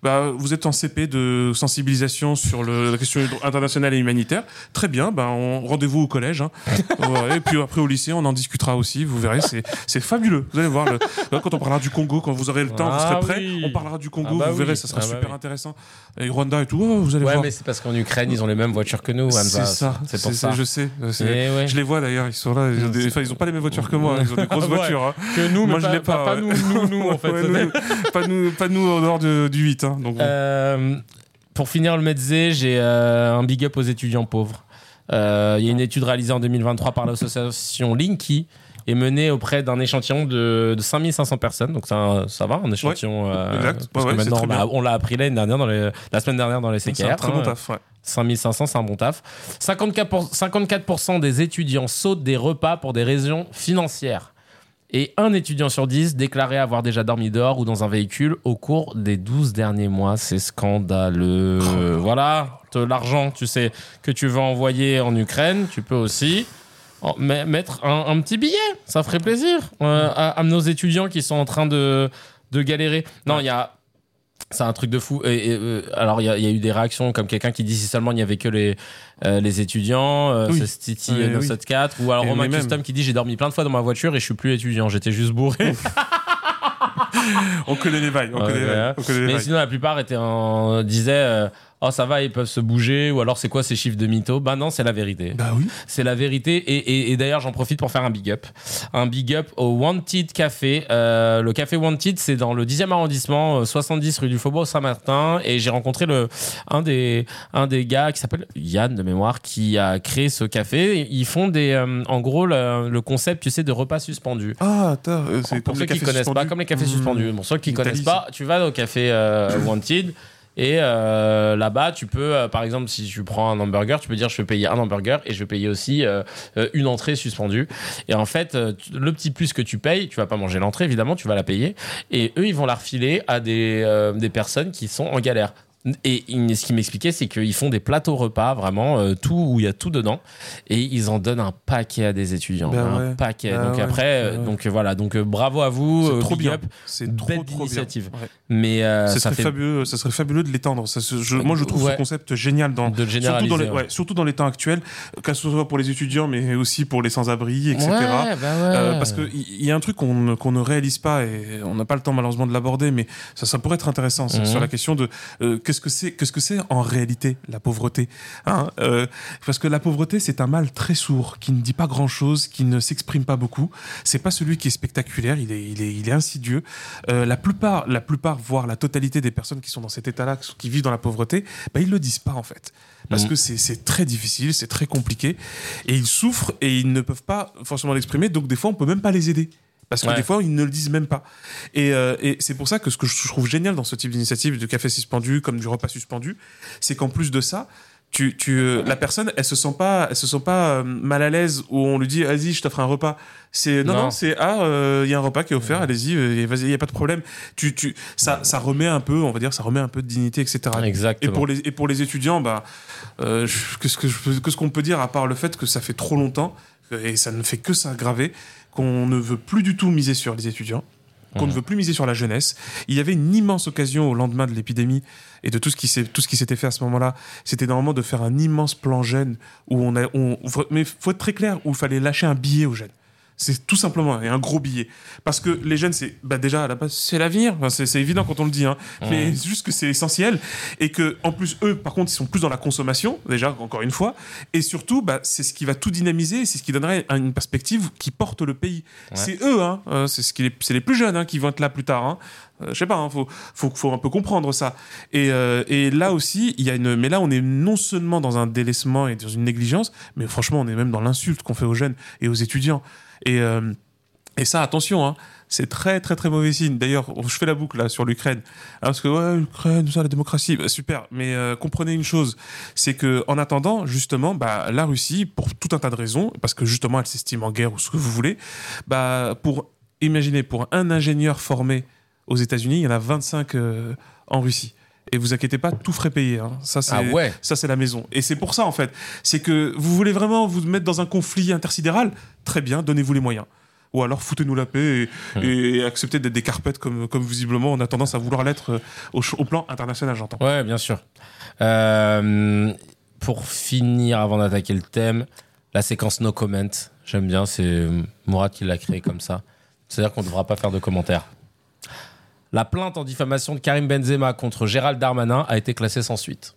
bah, vous êtes en CP de sensibilisation sur le, la question internationale et humanitaire. Très bien. Bah, on, rendez-vous au collège. Hein. Ouais, et puis après au lycée, on en discutera aussi. Vous verrez, c'est, fabuleux. Vous allez voir. Le, quand on parlera du Congo, quand vous aurez le temps, vous Ah serez prêts. oui. On parlera du Congo. Ah bah vous verrez, oui. ça sera Ah bah super oui. intéressant. Et Rwanda et tout. oh, vous allez Ouais, voir. mais c'est parce qu'en Ukraine, ils ont les mêmes voitures que nous. C'est ça, C'est pour ça. Je sais. Eh ouais. Je les vois d'ailleurs, ils sont là. Ils ont, des- enfin, ils ont pas les mêmes voitures que moi. Ils ont des grosses Ouais. voitures. hein. Que nous, mais Moi, je pas, l'ai pas, pas, ouais. nous, nous, nous, en fait. Ouais, nous, pas nous, pas nous en dehors de- du 8. hein, donc bon. Euh, pour finir le Metzé, j'ai euh, un big up aux étudiants pauvres. Euh, Il y a une étude réalisée en 2023 par l'association Linky est mené auprès d'un échantillon de, de 5500 personnes. Donc ça, ça va, un échantillon. euh, exact. parce Ouais, que maintenant, on l'a- on l'a appris l'année dernière, dans les- la semaine dernière dans les CKR. C'est un très bon taf. ouais. 5500, c'est un bon taf. 54%, 54% des étudiants sautent des repas pour des raisons financières. Et un étudiant sur 10 déclarait avoir déjà dormi dehors ou dans un véhicule au cours des 12 derniers mois. C'est scandaleux. Oh. Voilà, l'argent, tu sais, que tu veux envoyer en Ukraine, tu peux aussi me- mettre un, un petit billet. Ça ferait plaisir euh, à, à nos étudiants qui sont en train de, de galérer. Non, il y a c'est un truc de fou. Et, et, euh, alors, il y, a- il y a eu des réactions comme quelqu'un qui dit si seulement il n'y avait que les, euh, les étudiants, euh, Oui. c'est Stiti Oui, oui. 974, ou alors Et Romain Custom qui dit j'ai dormi plein de fois dans ma voiture et je suis plus étudiant, j'étais juste bourré. On connaît les bails. On Ouais, connaît les ouais. bails. on connaît les Mais sinon, la plupart étaient en, disaient oh ça va, ils peuvent se bouger, ou alors c'est quoi ces chiffres de mytho? Bah non, c'est la vérité. Bah oui. C'est la vérité. Et, et- et d'ailleurs, j'en profite pour faire un big up. Un big up au Wanted Café. Euh, le café Wanted, c'est dans le 10e arrondissement, euh, 70 rue du Faubourg Saint-Martin. Et j'ai rencontré le, un, des, un des gars qui s'appelle Yann de mémoire, qui a créé ce café. Ils font des, euh, en gros, le, le concept, tu sais, de repas suspendus. Ah, attends, euh, c'est Pour comme ceux les qui connaissent pas, comme les cafés Mmh. suspendus. Pour ceux qui Italie, connaissent pas, tu vas au café euh, Wanted. Et euh, là-bas, tu peux, euh, par exemple, si tu prends un hamburger, tu peux dire je vais payer un hamburger et je vais payer aussi euh, une entrée suspendue. Et en fait, le petit plus que tu payes, tu vas pas manger l'entrée, évidemment, tu vas la payer. Et eux, ils vont la refiler à des, des personnes qui sont en galère. Et ce qu'il m'expliquait, c'est qu'ils font des plateaux repas, vraiment, euh, tout où il y a tout dedans. Et ils en donnent un paquet à des étudiants. Bah un ouais. paquet. Bah donc ouais, après, bah euh, ouais. donc euh, voilà. Donc bravo à vous. C'est trop bien. C'est trop, Belle trop initiative. bien. Mais euh, ça, ça serait fait fabuleux, ça serait fabuleux de l'étendre. Moi, je trouve ce concept génial dans, de surtout, dans les, surtout dans les temps actuels, que ce soit pour les étudiants, mais aussi pour les sans-abri, etc. Bah. Euh, parce qu'il y, y a un truc qu'on ne- qu'on ne réalise pas et on n'a pas le temps malheureusement de l'aborder, mais ça, ça pourrait être intéressant Mhm. sur la question de qu'est-ce que c'est qu'est-ce que c'est en réalité la pauvreté. hein Euh, parce que la pauvreté c'est un mal très sourd qui ne dit pas grand-chose, qui ne s'exprime pas beaucoup. C'est pas celui qui est spectaculaire, il est il est, il est insidieux. Euh, la plupart la plupart voire la totalité des personnes qui sont dans cet état-là, qui vivent dans la pauvreté, bah, ils le disent pas en fait. Parce Mhm. que c'est c'est très difficile, c'est très compliqué, et ils souffrent et ils ne peuvent pas forcément l'exprimer, donc des fois on peut même pas les aider. Parce que Ouais. des fois, ils ne le disent même pas. Et, euh, et c'est pour ça que ce que je trouve génial dans ce type d'initiative de café suspendu, comme du repas suspendu, c'est qu'en plus de ça, tu, tu, euh, la personne, elle se sent pas, elle se sent pas euh, mal à l'aise où on lui dit, vas-y, je t'offre un repas. C'est non, non, Non. c'est ah, euh, il y a un repas qui est offert, allez-y, vas-y, il y a pas de problème. Tu, tu, ça, ça remet un peu, on va dire, ça remet un peu de dignité, etc. Et Exactement. pour les et pour les étudiants, bah, euh, qu'est-ce que je peux- qu'est-ce qu'on peut dire à part le fait que ça fait trop longtemps et ça ne fait que s'aggraver qu'on ne veut plus du tout miser sur les étudiants, qu'on ne veut plus miser sur la jeunesse. Il y avait une immense occasion au lendemain de l'épidémie et de tout ce qui s'est tout ce qui s'était fait à ce moment-là. C'était normalement de faire un immense plan jeune où on a on mais faut être très clair où il fallait lâcher un billet aux jeunes. C'est tout simplement et un gros billet. Parce que les jeunes, c'est bah déjà à la base, c'est l'avenir. Enfin, c'est évident quand on le dit, hein. mais c'est juste que c'est essentiel et que en plus eux, par contre, ils sont plus dans la consommation déjà encore une fois. Et surtout, bah, c'est ce qui va tout dynamiser, c'est ce qui donnerait une perspective qui porte le pays. C'est eux, hein. Euh, c'est ce qui les, c'est les plus jeunes hein, qui vont être là plus tard. Hein. Euh, je sais pas, hein, faut, faut, faut un peu comprendre ça. Et, euh, et là aussi, il y a une. Mais là, on est non seulement dans un délaissement et dans une négligence, mais franchement, on est même dans l'insulte qu'on fait aux jeunes et aux étudiants. Et, euh, et ça, attention, hein, c'est très très très mauvais signe. D'ailleurs, je fais la boucle là sur l'Ukraine, Hein, parce que ouais, l'Ukraine, ça, la démocratie, bah, super. Mais euh, comprenez une chose, c'est que en attendant, justement, bah, la Russie, pour tout un tas de raisons, parce que justement, elle s'estime en guerre ou ce que vous voulez, bah, pour imaginez, pour un ingénieur formé aux États-Unis, il y en a 25 euh, en Russie. Et vous inquiétez pas, tout frais payé. Hein. Ça, c'est Ah ouais. ça, c'est la maison. Et c'est pour ça, en fait. C'est que vous voulez vraiment vous mettre dans un conflit intersidéral? Très bien, donnez-vous les moyens. Ou alors foutez-nous la paix Hum. et, et acceptez d'être des carpettes comme, comme visiblement on a tendance à vouloir l'être euh, au plan international, j'entends. Ouais, bien sûr. Euh, pour finir, avant d'attaquer le thème, la séquence no comment, j'aime bien, c'est Mourad qui l'a créé comme ça. C'est-à-dire qu'on ne devra pas faire de commentaires. La plainte en diffamation de Karim Benzema contre Gérald Darmanin a été classée sans suite.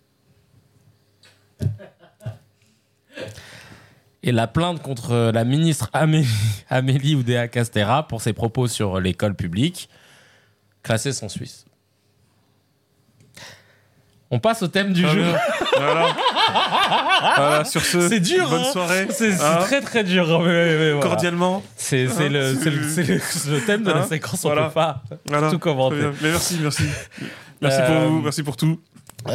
Et la plainte contre la ministre Amélie, Amélie Oudéa Castera pour ses propos sur l'école publique, classée sans suite. On passe au thème du Ah, jeu. Voilà. voilà, sur ce, C'est dur, bonne hein. soirée. C'est Hein très très dur. mais- mais- mais voilà. Cordialement. C'est le, c'est le- c'est le- le thème de la Hein séquence, on Voilà. peut pas tout commenter. Mais merci, merci. Merci Euh, pour vous, merci pour tout.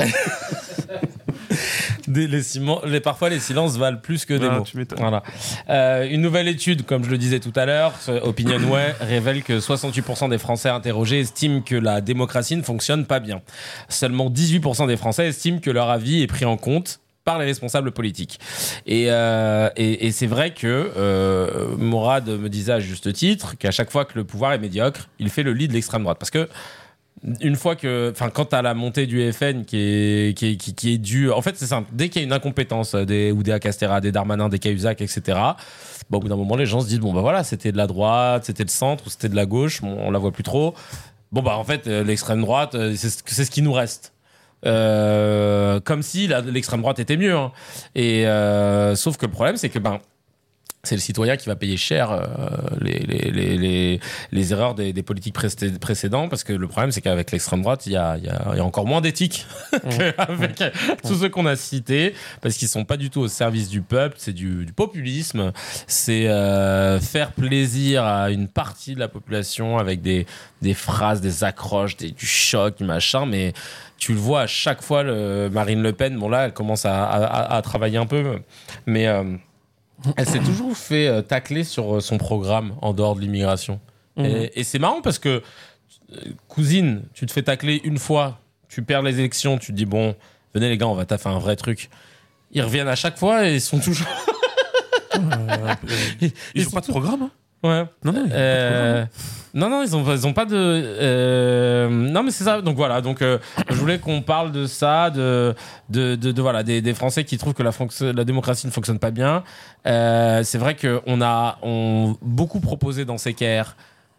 Des- les, parfois, les silences valent plus que des Ah, mots. Voilà. Euh, une nouvelle étude, comme je le disais tout à l'heure, Opinionway, révèle que 68% des Français interrogés estiment que la démocratie ne fonctionne pas bien. Seulement 18% des Français estiment que leur avis est pris en compte par les responsables politiques. Et, euh, et, et c'est vrai que euh, Mourad me disait à juste titre qu'à chaque fois que le pouvoir est médiocre, il fait le lit de l'extrême droite. Parce que une fois que, enfin, quand t'as la montée du FN qui est, qui qui, est due, en fait, c'est simple. Dès qu'il y a une incompétence euh, des Oudéa Castera, des Darmanin, des Cahuzac, etc., bon, au bout d'un moment, les gens se disent, bon, bah voilà, c'était de la droite, c'était le centre, ou c'était de la gauche, bon, on la voit plus trop. Bon, bah, en fait, euh, l'extrême droite, c'est ce qui nous reste. Euh, comme si l'extrême droite était mieux. hein. Et euh, sauf que le problème, c'est que ben c'est le citoyen qui va payer cher euh, les, les, les, les, les erreurs des, des politiques précé- précédents parce que le problème c'est qu'avec l'extrême droite il y a, il y, a, il y a encore moins d'éthique qu'avec tous ceux qu'on a cités parce qu'ils sont pas du tout au service du peuple c'est du, du populisme c'est euh, faire plaisir à une partie de la population avec des, des phrases des accroches des, du choc du machin mais tu le vois à chaque fois le, Marine Le Pen bon là elle commence à, à, à travailler un peu mais euh, elle s'est toujours fait euh, tacler sur euh, son programme en dehors de l'immigration. Et, et c'est marrant parce que, euh, cousine, tu te fais tacler une fois, tu perds les élections, tu te dis, bon, venez les gars, on va taffer un vrai truc. Ils reviennent à chaque fois et ils sont toujours. Ils sont pas de programme. hein? Ouais. Non, non, ils ont pas de Euh, programme. non, non, ils ont, ils ont pas de. euh, non, mais c'est ça. Donc voilà. Donc euh, je voulais qu'on parle de ça, de, de, de, de, voilà, des, des Français qui trouvent que la, la démocratie ne fonctionne pas bien. C'est vrai qu'on a on, beaucoup proposé dans CKR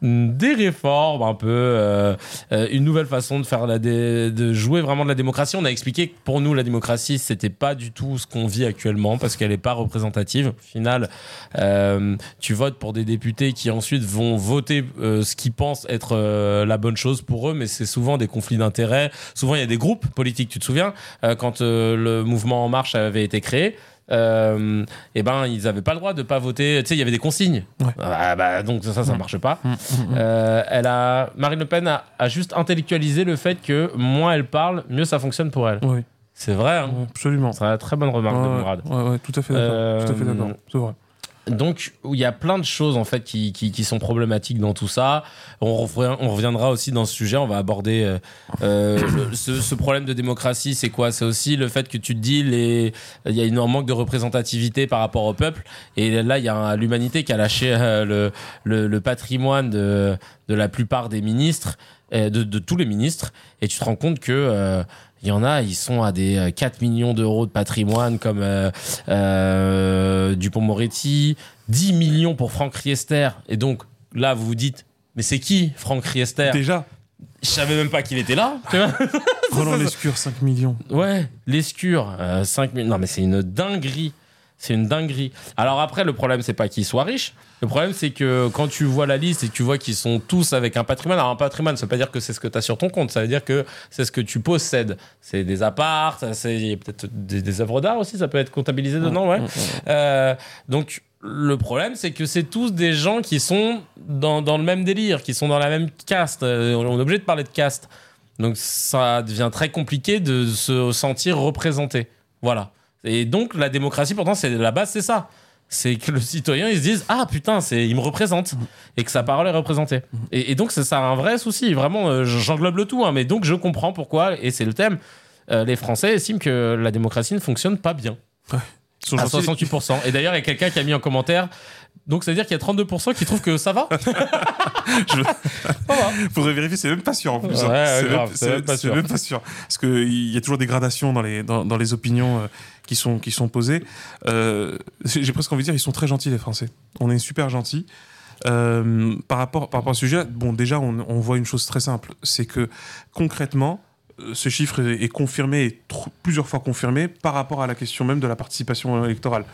des réformes un peu euh, euh, une nouvelle façon de faire de jouer vraiment de la démocratie. On a expliqué que pour nous la démocratie c'était pas du tout ce qu'on vit actuellement parce qu'elle est pas représentative. Au final euh, tu votes pour des députés qui ensuite vont voter ce qu'ils pensent être la bonne chose pour eux mais c'est souvent des conflits d'intérêts. Souvent il y a des groupes politiques tu te souviens quand le mouvement en marche avait été créé euh, et ben ils avaient pas le droit de pas voter tu sais il y avait des consignes Ouais. Ah, bah, donc ça ça marche pas euh, elle a, Marine Le Pen a, a juste intellectualisé le fait que moins elle parle, mieux ça fonctionne pour elle. Oui, C'est vrai, hein absolument. c'est une très bonne remarque de Ouais, Mourad. ouais, ouais, tout à fait d'accord. Euh, Tout à fait d'accord. C'est vrai. Donc il y a plein de choses en fait qui, qui, qui sont problématiques dans tout ça. On, reviendra aussi dans ce sujet. On va aborder euh, euh, ce, ce problème de démocratie. C'est quoi? C'est aussi le fait que tu te dis il y a une- un manque de représentativité par rapport au peuple. Et là il y a l'humanité qui a lâché euh, le, le, le patrimoine de, de la plupart des ministres, euh, de, de tous les ministres. Et tu te rends compte que euh, il y en a, ils sont à des euh, 4 millions d'euros de patrimoine comme euh, euh, Dupont-Moretti, 10 millions pour Franck Riester. Et donc là, vous vous dites, mais c'est qui Franck Riester? Déjà, Je savais même pas qu'il était là. Roland Lescure, 5 millions. Ouais, l'escure, euh, 5 000. Non, mais c'est une dinguerie. C'est une dinguerie. Alors après, le problème, c'est pas qu'ils soient riches. Le problème, c'est que quand tu vois la liste et que tu vois qu'ils sont tous avec un patrimoine, alors un patrimoine, ça veut pas dire que c'est ce que tu as sur ton compte, ça veut dire que c'est ce que tu possèdes. C'est des apparts, c'est peut-être des, des œuvres d'art aussi, ça peut être comptabilisé dedans, ouais. Euh, donc, le problème, c'est que c'est tous des gens qui sont dans, dans le même délire, qui sont dans la même caste. Euh, On est obligé de parler de caste. Donc ça devient très compliqué de se sentir représenté. Voilà. Et donc la démocratie, pourtant, c'est la base, c'est ça. C'est que le citoyen, il se dise ah putain, c'est il me représente et que sa parole est représentée. Et, et donc c'est ça un vrai souci. Vraiment, euh, j'englobe le tout. hein, mais donc je comprends pourquoi et c'est le thème. euh, les Français estiment que la démocratie ne fonctionne pas bien Ils sont à gentils. 68%. Et d'ailleurs, il y a quelqu'un qui a mis en commentaire. Donc ça veut dire qu'il y a 32% qui trouvent que ça va. Faudrait vérifier, c'est même pas sûr en plus. hein. Ouais, c'est même, même pas c'est sûr. même pas sûr. Parce qu'il y a toujours des gradations dans les, dans, dans les opinions euh, qui, sont, qui sont posées. Euh, J'ai presque envie de dire, ils sont très gentils les Français. On est super gentils. Euh, par, rapport, par rapport sujet, bon, déjà, on, voit une chose très simple. C'est que concrètement, euh, ce chiffre est, confirmé, plusieurs fois confirmé, par rapport à la question même de la participation électorale.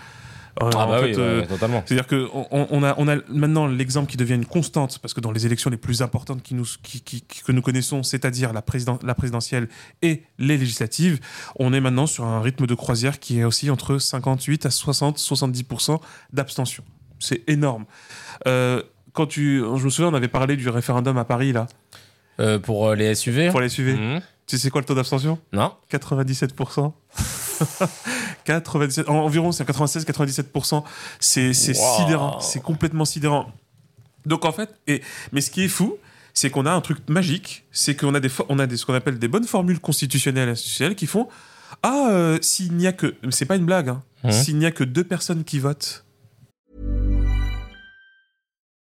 Euh, Ah bah fait, oui, euh, totalement. C'est-à-dire que on, a, on a maintenant l'exemple qui devient une constante, parce que dans les élections les plus importantes qui nous, qui, qui- qui- que nous connaissons, c'est-à-dire la, président, la présidentielle et les législatives, on est maintenant sur un rythme de croisière qui est aussi entre 58 à 60, 70% d'abstention. C'est énorme. Euh, quand tu, je me souviens, on avait parlé du référendum à Paris, là, Euh, pour les SUV pour les suivre. Mhm. Tu sais quoi le taux d'abstention? Non 97%. 97, en- environ, c'est 96-97%. C'est c'est Wow. sidérant. C'est complètement sidérant. Donc en fait, et, mais ce qui est fou, c'est qu'on a un truc magique, c'est qu'on a, des, on a des, ce qu'on appelle des bonnes formules constitutionnelles et institutionnelles qui font Ah, euh, s'il n'y a que. C'est pas une blague, hein, Mhm. s'il n'y a que deux personnes qui votent.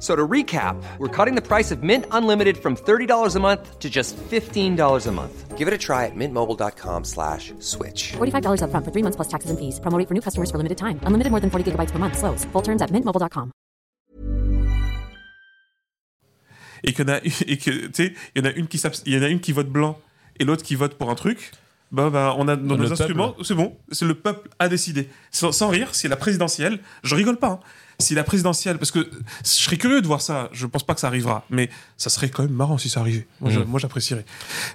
So to recap, we're cutting the price of Mint Unlimited from $30 a month to just $15 a month. Give it a try at mintmobile.com slash switch. $45 upfront for three months plus taxes and fees. Promo for new customers for limited time. Unlimited more than 40 gigabytes per month. Slows. Full terms at mintmobile.com. Et qu'il y en a, et que, tu sais, il y en a une qui s'abs- il y en a une qui vote blanc et l'autre qui vote pour un truc. Bah, bah, on a dans Le nos peuple. instruments, c'est bon, c'est le peuple a décidé. Sans, sans rire, c'est la présidentielle. Je rigole pas. hein. Si la présidentielle, parce que je serais curieux de voir ça. Je pense pas que ça arrivera, mais ça serait quand même marrant si ça arrivait. Moi, moi, j'apprécierais.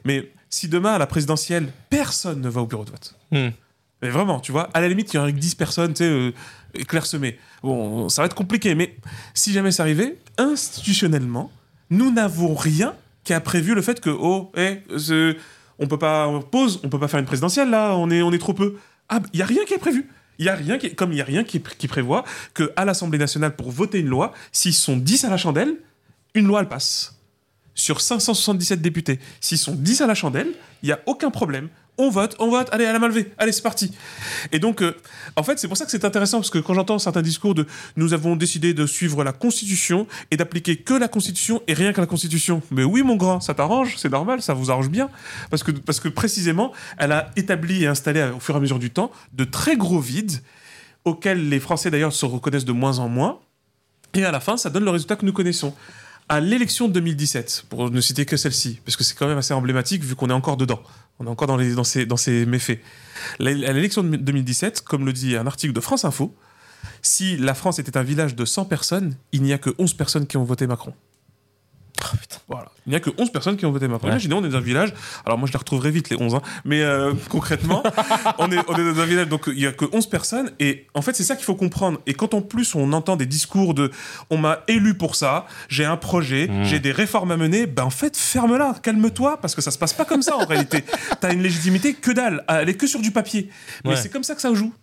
Mais si demain à la présidentielle, personne ne va au bureau de vote. Mhm. Mais vraiment, tu vois, à la limite, il y aurait que 10 personnes, tu sais, euh, clairsemées. Bon, ça va être compliqué, mais si jamais ça arrivait, institutionnellement, nous n'avons rien qui a prévu le fait que, oh, eh, on peut pas, on pause, on peut pas faire une présidentielle là, on est, on est trop peu. Ah, il y a rien qui est prévu. Il y a rien qui, comme il y a rien qui, prévoit que à l'Assemblée nationale pour voter une loi, s'ils sont 10 à la chandelle, une loi elle passe. Sur 577 députés, s'ils sont 10 à la chandelle, il y a aucun problème. On vote, on vote, allez, à la main levée, allez, c'est parti. Et donc, euh, en fait, c'est pour ça que c'est intéressant, parce que quand j'entends certains discours de nous avons décidé de suivre la Constitution et d'appliquer que la Constitution et rien que la Constitution. Mais oui, mon grand, ça t'arrange, c'est normal, ça vous arrange bien. Parce que, parce que précisément, elle a établi et installé au fur et à mesure du temps de très gros vides auxquels les Français d'ailleurs se reconnaissent de moins en moins. Et à la fin, ça donne le résultat que nous connaissons. À l'élection de 2017, pour ne citer que celle-ci, parce que c'est quand même assez emblématique vu qu'on est encore dedans, on est encore dans, ces, ces méfaits. À l'élection de 2017, comme le dit un article de France Info, si la France était un village de 100 personnes, il n'y a que 11 personnes qui ont voté Macron. Voilà. Il n'y a que 11 personnes qui ont voté Macron. Ouais. Imaginez, on est dans un village. Alors moi, je les retrouverai vite, les 11. hein. Mais euh, concrètement, on, est, on est dans un village, donc il n'y a que 11 personnes. Et en fait, c'est ça qu'il faut comprendre. Et quand en plus, on entend des discours de « on m'a élu pour ça, j'ai un projet, j'ai des réformes à mener », ben en fait, ferme-la, calme-toi, parce que ça se passe pas comme ça en réalité. T'as une légitimité que dalle, elle est que sur du papier. Mais Ouais. c'est comme ça que ça joue.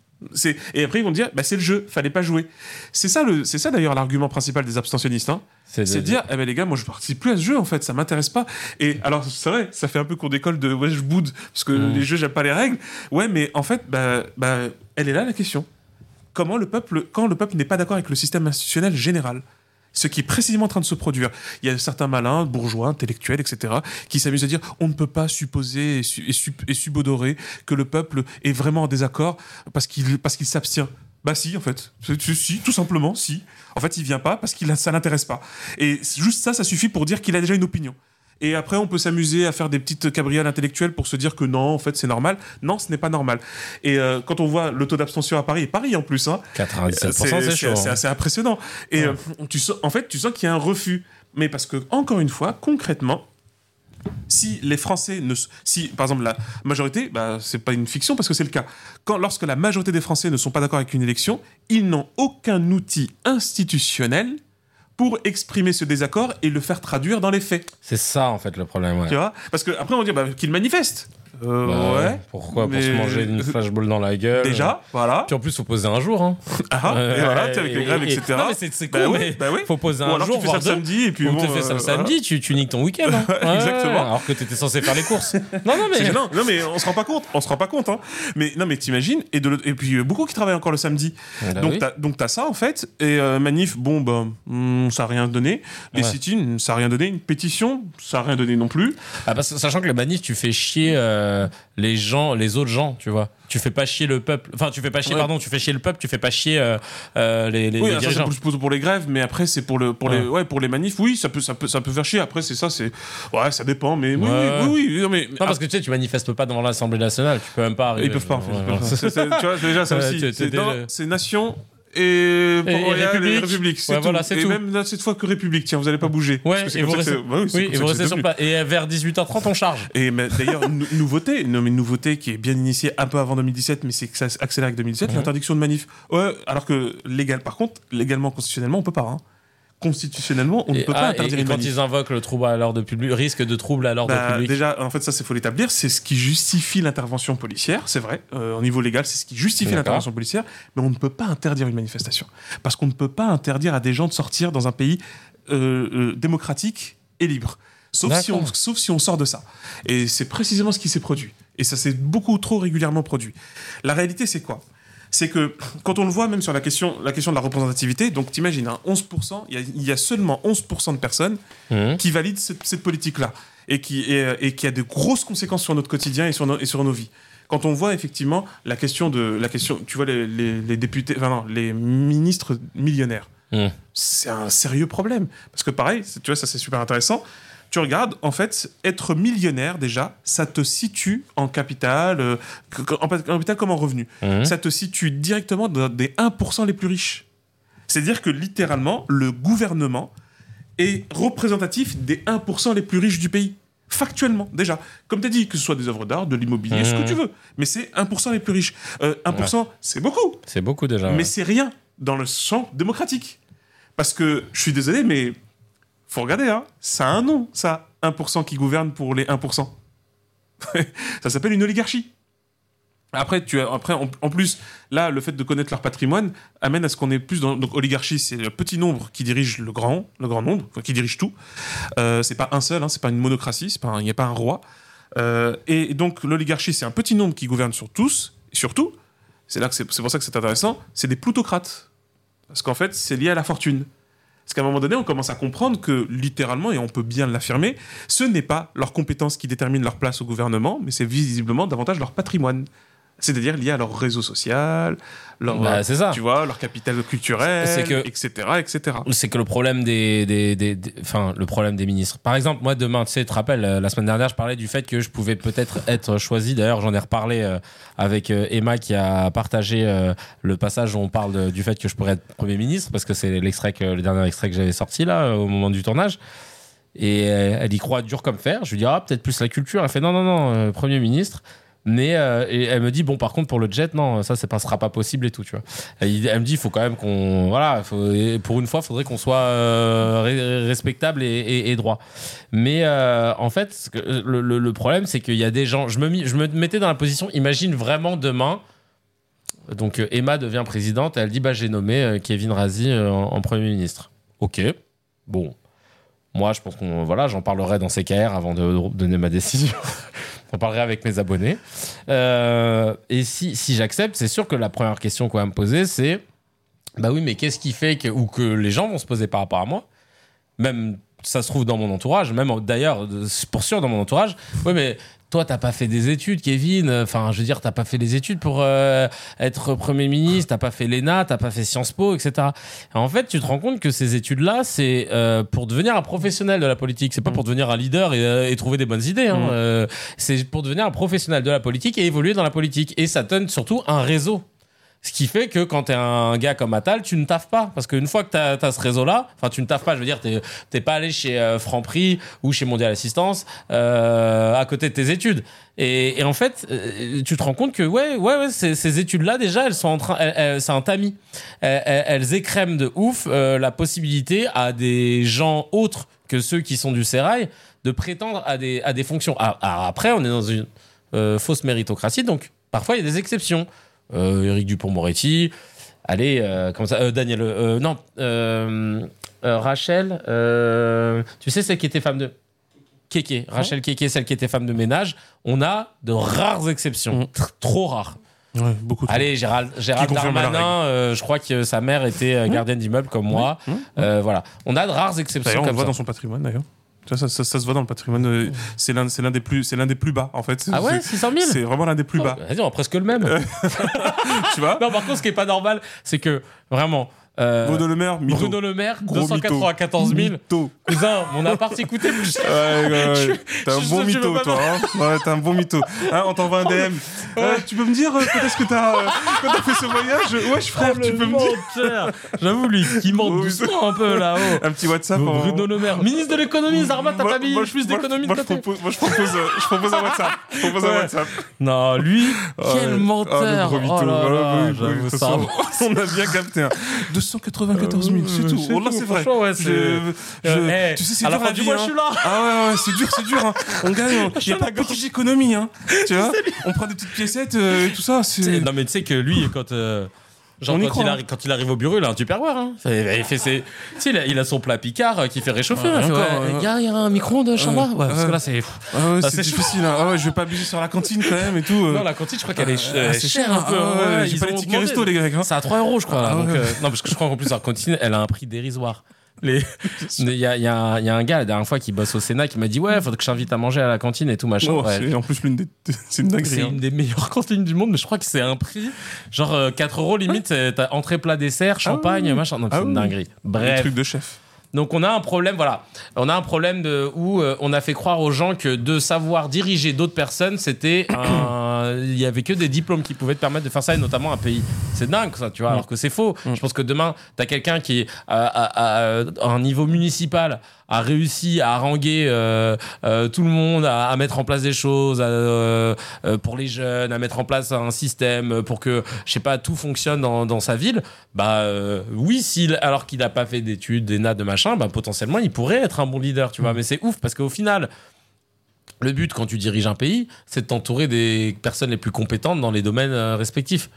Et après, ils vont dire, bah, c'est le jeu, fallait pas jouer. C'est ça, le... c'est ça d'ailleurs l'argument principal des abstentionnistes. Hein. C'est de dire, eh ben les gars, moi je participe plus à ce jeu en fait, ça m'intéresse pas. Et alors c'est vrai, ça fait un peu cours d'école de ouais je boude parce que Mm. les jeux j'aime pas les règles. Ouais, mais en fait, bah, bah, elle est là la question. Comment le peuple, quand le peuple n'est pas d'accord avec le système institutionnel général, ce qui est précisément en train de se produire. Il y a certains malins, bourgeois, intellectuels, etc., qui s'amusent à dire on ne peut pas supposer et, subodorer que le peuple est vraiment en désaccord parce qu'il s'abstient. Bah si, en fait. Si, tout simplement, si. En fait, il vient pas parce que ça l'intéresse pas. Et juste ça, ça suffit pour dire qu'il a déjà une opinion. Et après, on peut s'amuser à faire des petites cabrioles intellectuelles pour se dire que non, en fait, c'est normal. Non, ce n'est pas normal. Et euh, quand on voit le taux d'abstention à Paris, et Paris en plus, hein, 97%, c'est c'est hein. assez impressionnant. Et euh, tu sens, en fait, tu sens qu'il y a un refus. Mais parce que, encore une fois, concrètement, si les Français ne. Si, par exemple, la majorité, bah, c'est pas une fiction parce que c'est le cas. Quand, lorsque la majorité des Français ne sont pas d'accord avec une élection, ils n'ont aucun outil institutionnel pour exprimer ce désaccord et le faire traduire dans les faits. C'est ça, en fait, le problème. Ouais. Tu vois? Parce que après, on va dire bah, qu'ils manifestent. Euh, Bah, ouais. Pourquoi? Pour Mais- se manger une flashball dans la gueule. Déjà, voilà. Puis en plus, faut poser un jour. Hein. Ah, et voilà, tu avec les grèves, et- etc. Non, mais c'est c'est cool, Bah mais bah faut poser un alors jour. tu fais ça le samedi et puis on bon, te fait ça euh, le voilà. samedi, tu, tu niques ton week-end. hein. Ouais, Exactement. Alors que t'étais censé faire les courses. Non, non, mais. Non mais on se rend pas compte, on se rend pas compte hein. Mais non mais t'imagines et de et puis euh, beaucoup qui travaillent encore le samedi. Bah donc oui. t'as donc t'as ça en fait et euh, manif bon bah hmm, ça a rien donné. Les sit-ins ça a rien donné. Une pétition ça a rien donné non plus. Ah, que sachant que le manif, tu fais chier euh, les gens, les autres gens, tu vois. Tu fais pas chier le peuple. Enfin, tu fais pas chier, Ouais. pardon, tu fais chier le peuple, tu fais pas chier euh, euh, les, les, Oui, les ça, c'est dirigeants. plus pour, pour les grèves, mais après c'est pour le pour les Ouais. pour les manifs. Oui, ça peut ça peut ça peut faire chier. Après c'est ça, c'est ouais, ça dépend. Mais oui, oui, oui, oui, non, mais Non, parce que tu sais, tu manifestes pas devant l'Assemblée nationale, tu peux même pas arriver. ils peuvent pas. ils peuvent. C'est- c'est- tu vois, déjà ça aussi. C'est c'est nation et, Et- et République. République. C'est Ouais, tout. voilà, c'est et tout. même là, cette fois que République. Tiens, vous allez pas bouger. Ouais, et vous restez, bah oui, et vous restez sur place. Et vers 18h30, on charge. Et mais d'ailleurs, nou- nouveauté, non, mais une nouveauté qui est bien initiée un peu avant 2017, mais c'est que ça accélère avec 2017, Mhm. l'interdiction de manif. Ouais, alors que légal, par contre, légalement, constitutionnellement, on peut pas. hein. Constitutionnellement, on ne peut pas ah, interdire et, et une quand ils invoquent le trouble à l'ordre public, risque de trouble à l'ordre Bah, public. déjà, en fait, ça, c'est faut l'établir. C'est ce qui justifie l'intervention policière, c'est vrai. Euh, au niveau légal, c'est ce qui justifie l'intervention policière. Mais on ne peut pas interdire une manifestation. Parce qu'on ne peut pas interdire à des gens de sortir dans un pays euh, euh, démocratique et libre. Sauf si, on, sauf si on sort de ça. Et c'est précisément ce qui s'est produit. Et ça s'est beaucoup trop régulièrement produit. La réalité, c'est quoi? C'est que quand on le voit même sur la question, la question de la représentativité, donc t'imagines, hein, 11%, il y, a- il y a seulement 11% de personnes Mhm. qui valident cette, cette politique-là et qui, et, et qui a de grosses conséquences sur notre quotidien et sur, nos- et sur nos vies. Quand on voit effectivement la question de la question, tu vois les, les- les députés, enfin non, les ministres millionnaires, Mhm. c'est un sérieux problème parce que pareil, tu vois ça c'est super intéressant. Tu regardes, en fait, être millionnaire déjà, ça te situe en capital, euh, en capital comme en revenu. Mhm. Ça te situe directement dans des 1% les plus riches. C'est-à-dire que littéralement, le gouvernement est représentatif des 1% les plus riches du pays. Factuellement, déjà. Comme tu as dit, que ce soit des œuvres d'art, de l'immobilier, ce que Mhm. tu veux. Mais c'est 1% les plus riches. Euh, 1%, c'est beaucoup. C'est beaucoup déjà. Mais ouais. c'est rien dans le champ démocratique. Parce que, je suis désolé, mais faut regarder, hein, ça a un nom, ça, 1% qui gouverne pour les 1%. ça s'appelle une oligarchie. Après, tu as, après en, plus, là, le fait de connaître leur patrimoine amène à ce qu'on est plus dans. Donc, oligarchie, c'est le petit nombre qui dirige le grand, le grand nombre, qui dirige tout. Euh, c'est pas un seul, hein, c'est pas une monocratie, il n'y a pas un roi. Euh, et donc, l'oligarchie, c'est un petit nombre qui gouverne sur tous, et surtout, c'est là que c'est pour ça que c'est intéressant, c'est des plutocrates. Parce qu'en fait, c'est lié à la fortune. Parce qu'à un moment donné, on commence à comprendre que, littéralement, et on peut bien l'affirmer, ce n'est pas leurs compétences qui déterminent leur place au gouvernement, mais c'est visiblement davantage leur patrimoine. C'est-à-dire lié à leur réseau social, leur, Bah, ça. tu vois, leur capital culturel, que- etc., etc. c'est que le problème des, des, des- des- enfin le problème des ministres. Par exemple, moi demain, tu sais, tu te rappelles, euh, la semaine dernière, je parlais du fait que je pouvais peut-être être choisi. D'ailleurs, j'en ai reparlé euh, avec euh, Emma qui a partagé le passage où on parle de- du fait que je pourrais être premier ministre parce que c'est l'extrait que le dernier extrait que j'avais sorti là au moment du tournage. Et elle y croit dur comme fer. Je lui dis ah peut-être plus la culture. Elle fait non non non euh, premier ministre. Mais euh, elle me dit bon par contre pour le jet non ça ça passera pas possible et tout tu vois. Elle, me dit il faut quand même qu'on voilà pour une fois il faudrait qu'on soit euh, respectable et, droit. Mais euh, en fait le, problème c'est qu'il y a des gens je me je me mettais dans la position imagine vraiment demain donc Emma devient présidente elle dit bah j'ai nommé Kevin Razi en, premier ministre. Ok bon moi je pense qu'on voilà j'en parlerai dans CKR avant de donner ma décision. J'en parlerai avec mes abonnés. Euh, et si, si j'accepte, c'est sûr que la première question qu'on va me poser, c'est bah oui, mais qu'est-ce qui fait que, ou que les gens vont se poser par rapport à moi? Même, ça se trouve dans mon entourage, même d'ailleurs, pour sûr dans mon entourage. Oui, mais toi, t'as pas fait des études, Kevin. Enfin, je veux dire, t'as pas fait les études pour euh, être Premier ministre, t'as pas fait l'ENA, t'as pas fait Sciences Po, etc. Et en fait, tu te rends compte que ces études-là, c'est euh, pour devenir un professionnel de la politique. C'est pas pour devenir un leader et, euh, et trouver des bonnes idées. hein. Mm. Euh, c'est pour devenir un professionnel de la politique et évoluer dans la politique. Et ça donne surtout un réseau. Ce qui fait que quand t'es un gars comme Attal, tu ne taffes pas. Parce qu'une fois que t'as as ce réseau-là, enfin, tu ne taffes pas, je veux dire, t'es pas allé chez euh, Franprix ou chez Mondial Assistance euh, à côté de tes études. Et, et en fait, euh, tu te rends compte que, ouais, ouais, ouais, ces, ces études-là, déjà, elles sont en train, c'est un tamis. Elles écrèment de ouf euh, la possibilité à des gens autres que ceux qui sont du sérail de prétendre à des, à des fonctions. Ah, ah, après, on est dans une euh, fausse méritocratie, donc parfois il y a des exceptions. Euh, Éric Dupont-Moretti, allez, euh, comment ça, euh, Daniel, euh, non, euh, euh, Rachel, euh, tu sais celle qui était femme de Kéké, Rachel Kéké, celle qui était femme de ménage. On a de rares exceptions, tr- trop rares. Ouais, beaucoup. Allez, Gérald, Gérald Darmanin, euh, je crois que sa mère était euh, gardienne d'immeuble comme moi. Mhm. Euh, voilà, on a de rares exceptions D'ailleurs, on le comme voit ça. dans son patrimoine, d'ailleurs. Ça, ça, ça se voit dans le patrimoine. euh, C'est l'un, c'est l'un des plus, c'est l'un des plus bas en fait. Ah ouais, C'est- 600 000 C'est vraiment l'un des plus bas. Oh, Vas-y, on a presque le même. tu vois. non, par contre, ce qui est pas normal, c'est que vraiment. Euh, Bruno Le Maire, mytho. Bruno Le Maire, Gros 294 000. Mytho. Cousin, mon appart s'est coûté plus cher. Ouais, ouais, ouais. Je- T'es un bon mytho, toi. Hein ouais, t'es un bon mytho. Hein, on t'envoie un DM. Euh, tu peux me dire euh, quand est-ce que t'as, euh, fait ce voyage? Wesh, frère, tu peux me dire. J'avoue, lui, qui ment Oh, doucement un peu là-haut. un petit WhatsApp en- Bruno Le Maire, ministre de l'économie, Zarma, t'as pas mis plus d'économie de côté. propose, moi, je propose, euh, je propose un WhatsApp. Je propose un. WhatsApp. Non, lui, quel le menteur. gros mytho. Oh ça façon, avance. On a bien capté. Hein. 294 000, c'est tout. Oh, là, c'est vrai. ouais, c'est- Je- je- Euh, tu sais, c'est à la dur fin du mois, hein. je suis là. Ah ouais, ouais, c'est dur, c'est dur. hein. On gagne. Il n'y a pas de petite économie. Hein. Tu vois On prend des petites piécettes euh, et tout ça. Non, mais tu sais que lui, quand. Euh, Genre y quand croit, il, hein. arrive, quand il arrive au bureau, il a un tupperware. Hein. Il, fait ses... il, a, il a son plat Picard euh, qui fait réchauffer. Ouais, hein. Il encore, ouais, ouais. gars, il y a un micro-ondes chez moi? Ouais, parce que là, c'est. Ah ouais, Ah, c'est difficile. hein. Ah ouais, je vais pas abuser sur la cantine quand même et tout. euh. Non, la cantine, je crois qu'elle est, Ah, euh, c'est chère cher, un peu. ah ouais, ouais, j'ai ils pas les ont tickets augmenté. resto, les grecs. hein. C'est à 3 euros, je crois. là. Ah donc, euh, non, parce que je crois qu'en plus, leur cantine, elle a un prix dérisoire. Les- Il y, a, il y a un- il y a un gars la dernière fois qui bosse au Sénat qui m'a dit Ouais, faudrait que je t'invite à manger à la cantine et tout machin. Oh, Ouais. C'est en plus l'une des. C'est une C'est hein. une des meilleures cantines du monde, mais je crois que c'est un prix. Genre euh, 4 euros limite, t'as entrée, plat, dessert, champagne, oui. machin. Non, Ah c'est une dinguerie. Bref. truc de chef. Donc on a un problème, voilà. On a un problème de, où euh, on a fait croire aux gens que de savoir diriger d'autres personnes, c'était un... Il y avait que des diplômes qui pouvaient te permettre de faire ça, et notamment un pays. C'est dingue, ça, tu vois, alors que c'est faux. Je pense que demain, t'as quelqu'un qui, à, à- à- à un niveau municipal, a réussi à haranguer euh, euh, tout le monde, à, à mettre en place des choses à, euh, pour les jeunes, à mettre en place un système pour que, je sais pas, tout fonctionne dans, dans sa ville, bah oui, s'il, alors qu'il n'a pas fait d'études, des nattes de machin, bah potentiellement il pourrait être un bon leader, tu vois. Mais c'est ouf parce qu'au final, le but quand tu diriges un pays, c'est de t'entourer des personnes les plus compétentes dans les domaines respectifs.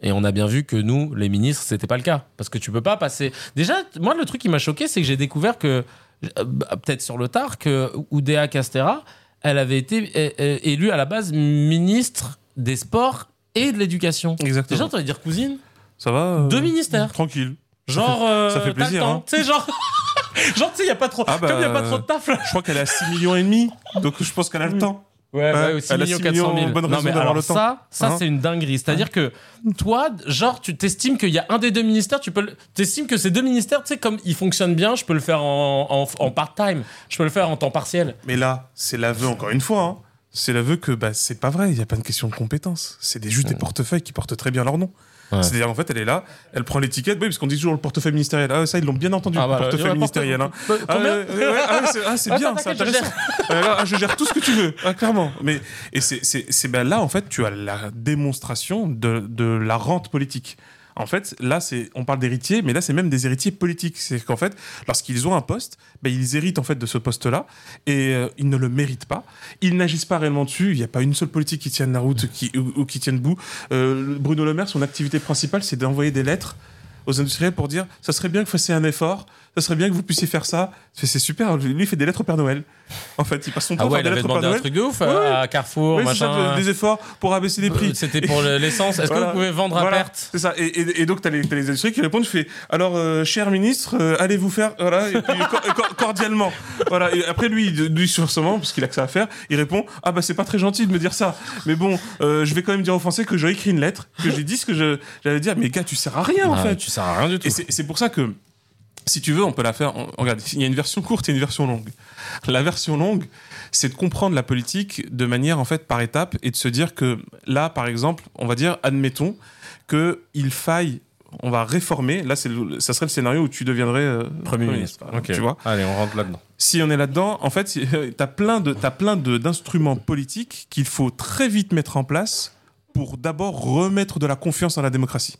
Et on a bien vu que nous, les ministres, c'était pas le cas. Parce que tu peux pas passer. Déjà, moi, le truc qui m'a choqué, c'est que j'ai découvert que, peut-être sur le tard, que Oudéa Castera, elle avait été euh, euh, élue à la base ministre des Sports et de l'Éducation. Exactement. Déjà, tu vas dire cousine Ça va euh, Deux ministères. Tranquille. Genre. euh, ça fait t'as le plaisir, hein. Tu sais, genre. genre, tu sais, il n'y a pas trop. Ah bah, Comme il n'y a pas trop de taf là. Je crois qu'elle à 6 millions et demi. Donc je pense qu'elle a le temps. Ouais, Ouais, ouais, 6 elle a millions 6 400 000. millions, bonne non, mais alors le temps. ça, ça Hein c'est une dinguerie. C'est-à-dire que toi, genre, tu t'estimes qu'il y a un des deux ministères, tu peux, le- t'estimes que ces deux ministères, tu sais, comme ils fonctionnent bien, je peux le faire en, en, en part-time, je peux le faire en temps partiel. Mais là, c'est l'aveu encore une fois. hein. C'est l'aveu que bah, c'est pas vrai. Il n'y a pas de question de compétence. C'est des, juste des portefeuilles qui portent très bien leur nom. Ouais. C'est-à-dire, en fait, elle est là, elle prend l'étiquette. Oui, parce qu'on dit toujours le portefeuille ministériel. Ah, ça, ils l'ont bien entendu, Ah, le bah, portefeuille ouais, ministériel. hein. portefeuille- Ah, Combien ouais, ah, c'est ah, c'est bien, c'est je intéressant. Euh, là, ah, je gère tout ce que tu veux, ah, clairement. Mais, et c'est- c'est c'est- ben là, en fait, tu as la démonstration de, de la rente politique. En fait, là, c'est, on parle d'héritiers, mais là, c'est même des héritiers politiques. C'est qu'en fait, lorsqu'ils ont un poste, ben, ils héritent en fait de ce poste-là et euh, ils ne le méritent pas. Ils n'agissent pas réellement dessus. Il n'y a pas une seule politique qui tienne la route ou, qui tienne debout. Euh, Bruno Le Maire, son activité principale, c'est d'envoyer des lettres aux industriels pour dire ça serait bien que vous fassiez un effort, ça serait bien que vous puissiez faire ça. C'est super. Lui, il fait des lettres au Père Noël. En fait, il passe son temps Ah à ouais, faire il des lettres au Père demandé un Noël. truc de ouf Ouais, euh, à Carrefour, Oui, c'est ça, machin. des efforts pour abaisser les prix. Euh, C'était pour le- l'essence. Est-ce que Voilà. vous pouvez vendre à Voilà, perte C'est ça. Et, et- et donc, tu as, les t'as les industriels qui répondent tu fais alors, euh, cher ministre, euh, allez vous faire. Voilà, et puis cor- cor- cordialement. Voilà. Et après, lui, lui, sur ce moment, parce qu'il a que ça à faire, il répond ah bah, c'est pas très gentil de me dire ça. Mais bon, euh, je vais quand même dire aux Français que j'ai écrit une lettre, que j'ai dit ce que je- j'allais dire. Mais gars, tu sers à rien, en Ah, fait. Tu sers à rien du tout. Et c'est pour ça que, si tu veux, on peut la faire. on- regarde, il y a une version courte et une version longue. La version longue, c'est de comprendre la politique de manière, en fait, par étapes et de se dire que là, par exemple, on va dire, admettons qu'il faille. On va réformer. Là, c'est le- ça serait le scénario où tu deviendrais euh, Premier ministre. par exemple, Ok. Tu vois Allez, on rentre là-dedans. si on est là-dedans, en fait, tu as plein de t'as plein de- d'instruments politiques qu'il faut très vite mettre en place pour d'abord remettre de la confiance dans la démocratie.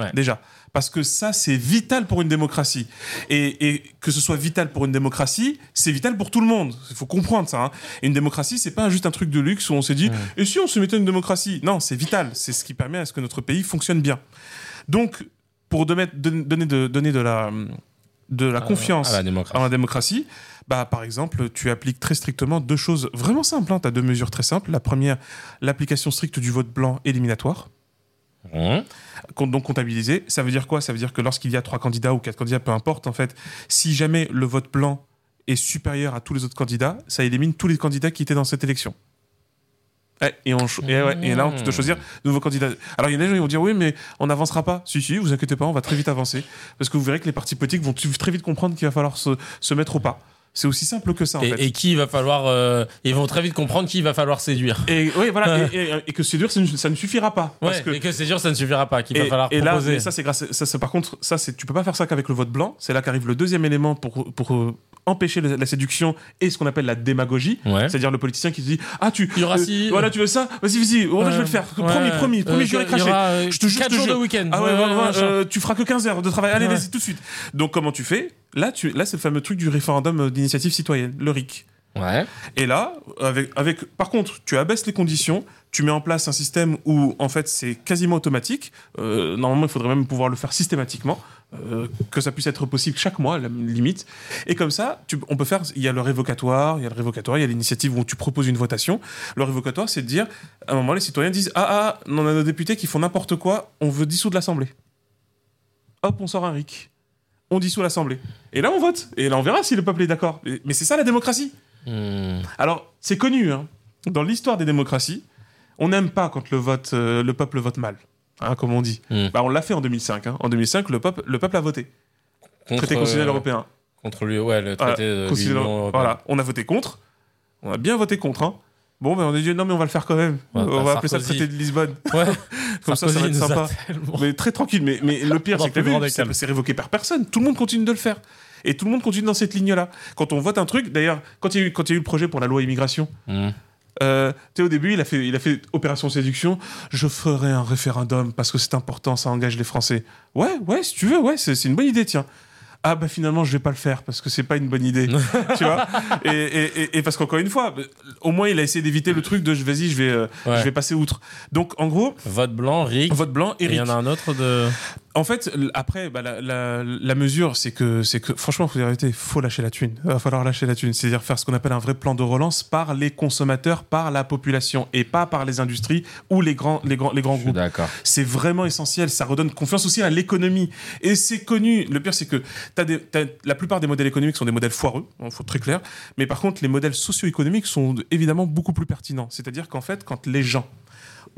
Ouais. Déjà, parce que ça c'est vital pour une démocratie et, et que ce soit vital pour une démocratie, c'est vital pour tout le monde. Il faut comprendre ça. hein. Une démocratie, c'est pas juste un truc de luxe où on s'est dit et si on se mettait une démocratie? Non, c'est vital. C'est ce qui permet à ce que notre pays fonctionne bien. Donc, pour donner de donner de la de la confiance à la démocratie. en la démocratie, bah, par exemple, tu appliques très strictement deux choses vraiment simples. tu as deux mesures très simples. La première, l'application stricte du vote blanc éliminatoire, Compte- donc comptabilisé. Ça veut dire quoi? Ça veut dire que lorsqu'il y a trois candidats ou quatre candidats, peu importe, en fait, si jamais le vote blanc est supérieur à tous les autres candidats, ça élimine tous les candidats qui étaient dans cette élection. Ouais, et, là, on doit choisir de nouveaux candidats. Alors, il y a des gens qui vont dire oui, mais on n'avancera pas. Si, si, vous inquiétez pas, on va très vite avancer. Parce que vous verrez que les partis politiques vont très vite comprendre qu'il va falloir se mettre au pas. C'est aussi simple que ça, en Et, fait. et qui il va falloir. euh, ils vont très vite comprendre qui il va falloir séduire. Et, oui, voilà, et, et- et que séduire, ça ne, ça ne suffira pas. Ouais, parce que et que c'est sûr, ça ne suffira pas. Qu'il va et, falloir et là, mais ça c'est grâce. Ça, c'est- par contre, ça c'est. Tu peux pas faire ça qu'avec le vote blanc. C'est là qu'arrive le deuxième élément pour pour empêcher le- la séduction et ce qu'on appelle la démagogie. Ouais. C'est-à-dire le politicien qui se dit ah tu. Il y aura euh, si- Voilà, tu veux ça? Vas-y, vas-y. Voilà, je vais le faire. Promis, promis, promis. Je vais cracher. je te jure, te jours de jure. week-end. Ah ouais, Ouais, ouais, machin. euh, tu feras que 15 heures de travail. Allez, Ouais. vas-y tout de suite. Donc comment tu fais? Là, tu, là, c'est le fameux truc du référendum euh, d'initiative citoyenne, le RIC. Ouais. Et là, avec, avec, par contre, tu abaisses les conditions, tu mets en place un système où, en fait, c'est quasiment automatique. Euh, normalement, il faudrait même pouvoir le faire systématiquement, euh, que ça puisse être possible chaque mois, la limite. Et comme ça, tu- on peut faire. Il y a le révocatoire, il y a le révocatoire, il y a l'initiative où tu proposes une votation. Le révocatoire, c'est de dire, à un moment, les citoyens disent Ah, ah, on a nos députés qui font n'importe quoi, on veut dissoudre l'Assemblée. Hop, on sort un RIC. On dissout l'Assemblée. Et là, on vote. Et là, on verra si le peuple est d'accord. Mais c'est ça la démocratie. Hmm. Alors, c'est connu, hein. dans l'histoire des démocraties, on n'aime pas quand le, vote, euh, le peuple vote mal, hein, comme on dit. Mm. Bah, on l'a fait en 2005. hein. En 2005, le peuple, le peuple a voté. Contre, Traité constitutionnel euh, européen. Contre lui, ouais, le Voilà, traité de constitutionnel- l'Union européenne. voilà, on a voté contre. On a bien voté contre. hein. Bon, ben on a dit non, mais on va le faire quand même. Ouais, on bah, va appeler ça le Sarkozy. traité de Lisbonne. Ouais. Comme ça, ça va être Sarkozy sympa. tellement- Mais très tranquille. Mais, mais le pire, c'est que c'est révoqué par personne. Tout le monde continue de le faire. Et tout le monde continue dans cette ligne-là. Quand on vote un truc, d'ailleurs, quand il y, a eu- quand il y a eu le projet pour la loi immigration, Hmm. Euh, tu sais, au début, il a, fait, il a fait opération séduction. Je ferai un référendum parce que c'est important, ça engage les Français. Ouais, ouais, si tu veux, ouais, c'est une bonne idée, tiens. Ah bah finalement je vais pas le faire parce que c'est pas une bonne idée, tu vois? Et, et- et- et parce qu'encore une fois, au moins il a essayé d'éviter le truc de je vas-y je vais euh, Ouais. je vais passer outre. Donc en gros Vote blanc, Rick. vote blanc Et il Eric. y en a un autre de. En fait, après, bah, la, la- la mesure, c'est que, c'est que, franchement, faut arrêter, faut lâcher la thune. Il va falloir lâcher la thune. C'est-à-dire faire ce qu'on appelle un vrai plan de relance par les consommateurs, par la population, et pas par les industries ou les grands, les grands, les grands groupes. D'accord. C'est vraiment essentiel. Ça redonne confiance aussi à l'économie. Et c'est connu. Le pire, c'est que des, la plupart des modèles économiques sont des modèles foireux, il faut être très clair. Mais par contre, les modèles socio-économiques sont évidemment beaucoup plus pertinents. C'est-à-dire qu'en fait, quand les gens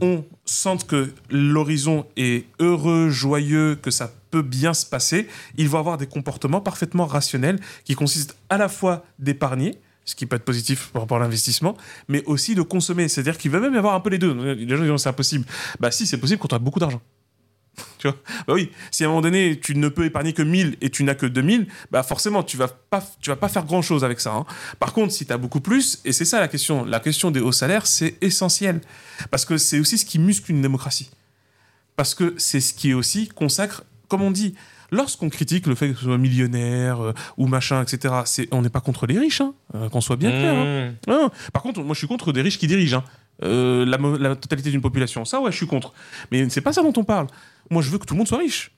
on sente que l'horizon est heureux, joyeux, que ça peut bien se passer, ils vont avoir des comportements parfaitement rationnels qui consistent à la fois d'épargner, ce qui peut être positif par rapport à l'investissement, mais aussi de consommer. C'est-à-dire qu'il va même y avoir un peu les deux. Les gens disent c'est impossible. Bah si, c'est possible quand tu as beaucoup d'argent. Tu vois Bah oui, si à un moment donné, tu ne peux épargner que 1000 et tu n'as que 2000, bah forcément, tu vas pas, tu vas pas faire grand chose avec ça. hein. Par contre, si tu as beaucoup plus, et c'est ça la question, la question des hauts salaires, c'est essentiel. Parce que c'est aussi ce qui muscle une démocratie. Parce que c'est ce qui aussi consacre, comme on dit, lorsqu'on critique le fait que ce soit millionnaire euh, ou machin, etc., c'est, on n'est pas contre les riches, hein, euh, qu'on soit bien clair. hein. Par contre, moi je suis contre des riches qui dirigent. Euh, la, totalité d'une population. Ça, ouais, je suis contre. Mais c'est pas ça dont on parle. Moi, je veux que tout le monde soit riche.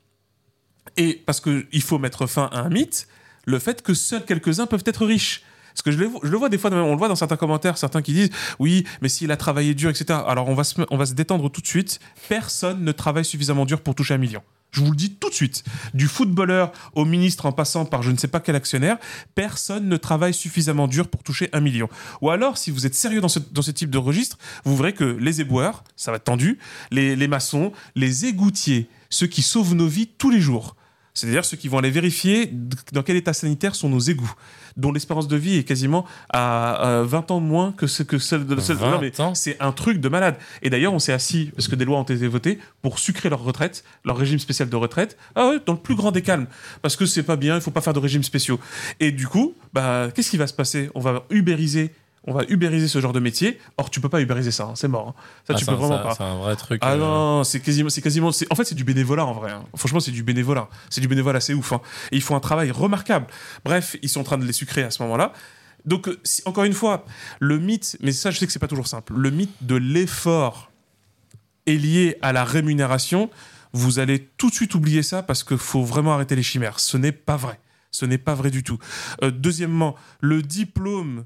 Et parce qu'il faut mettre fin à un mythe, le fait que seuls quelques-uns peuvent être riches. Parce que je le, vois- des fois, on le voit dans certains commentaires, certains qui disent oui, mais s'il a travaillé dur, etc. Alors on va, on va se détendre tout de suite. Personne ne travaille suffisamment dur pour toucher un million. Je vous le dis tout de suite. Du footballeur au ministre en passant par je ne sais pas quel actionnaire, personne ne travaille suffisamment dur pour toucher un million. Ou alors, si vous êtes sérieux dans ce, type de registre, vous verrez que les éboueurs, ça va être tendu, les, les maçons, les égoutiers, ceux qui sauvent nos vies tous les jours, c'est-à-dire ceux qui vont aller vérifier dans quel état sanitaire sont nos égouts, dont l'espérance de vie est quasiment à, euh, 20 ans moins que, ce, que celle de celle- 20 non, mais ans C'est un truc de malade. Et d'ailleurs, on s'est assis, parce que des lois ont été votées, pour sucrer leur retraite, leur régime spécial de retraite, ah ouais, dans le plus grand des calmes. Parce que c'est pas bien, il faut pas faire de régime spéciaux. Et du coup, bah, qu'est-ce qui va se passer? On va ubériser. On va ubériser ce genre de métier. Or, tu peux pas ubériser ça, hein, c'est mort. hein. Ça, Ah, tu c'est peux un- vraiment pas. C'est un vrai truc. Ah euh, non, c'est quasiment, c'est quasiment, c'est- en fait c'est du bénévolat en vrai. hein. Franchement c'est du bénévolat, c'est du bénévolat assez ouf. Et ils font un travail remarquable. Bref, ils sont en train de les sucrer à ce moment-là. Donc euh, si- encore une fois, le mythe, mais ça je sais que c'est pas toujours simple. Le mythe de l'effort est lié à la rémunération. Vous allez tout de suite oublier ça parce qu'il faut vraiment arrêter les chimères. Ce n'est pas vrai. Ce n'est pas vrai du tout. Euh, deuxièmement, le diplôme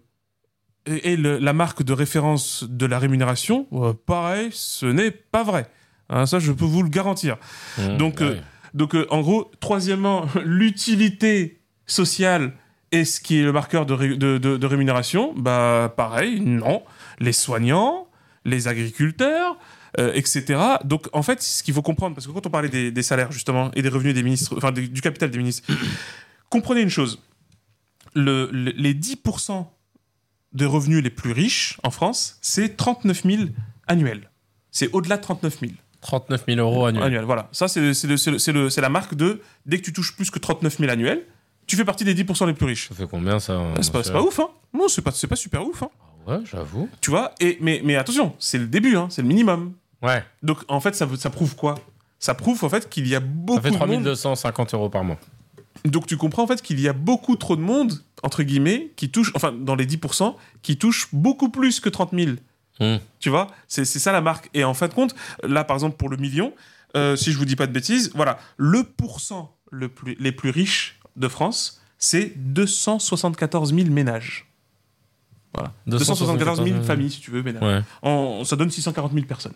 et, et le- la marque de référence de la rémunération, euh, pareil, ce n'est pas vrai. Hein, ça, je peux vous le garantir. hmm, Donc, ouais. euh, donc euh, en gros, troisièmement, l'utilité sociale Est-ce qui est le marqueur de, ré- de- de- de rémunération Bah pareil, non. Les soignants, les agriculteurs, euh, etc. Donc en fait, ce qu'il faut comprendre, parce que quand on parlait des, des salaires justement et des revenus des ministres, enfin des- du capital des ministres, comprenez une chose. Le- le- les 10% des revenus les plus riches en France, c'est 39 000 annuels. C'est au-delà de 39 000 39 000 euros annuels. Voilà, ça c'est la marque de dès que tu touches plus que 39 000 annuels, tu fais partie des 10% les plus riches. Ça fait combien ça C'est pas, ouf, hein Non, c'est pas, pas super ouf, hein Ouais, j'avoue. Tu vois et, mais, mais attention, c'est le début, hein, c'est le minimum. Ouais. Donc en fait, ça, ça prouve quoi? Ça prouve en fait qu'il y a beaucoup Ça fait de monde. 3250 euros par mois. Donc tu comprends en fait qu'il y a beaucoup trop de monde, entre guillemets, qui touche, enfin dans les 10%, qui touche beaucoup plus que 30 000. Hmm. Tu vois C'est ça la marque. Et en fin de compte, là par exemple pour le million, euh, si je vous dis pas de bêtises, voilà, le pourcent le plus, les plus riches de France, c'est 274 000 ménages. Voilà. 274 000 familles, si tu veux, ménages. Ouais. En- ça donne 640 000 personnes.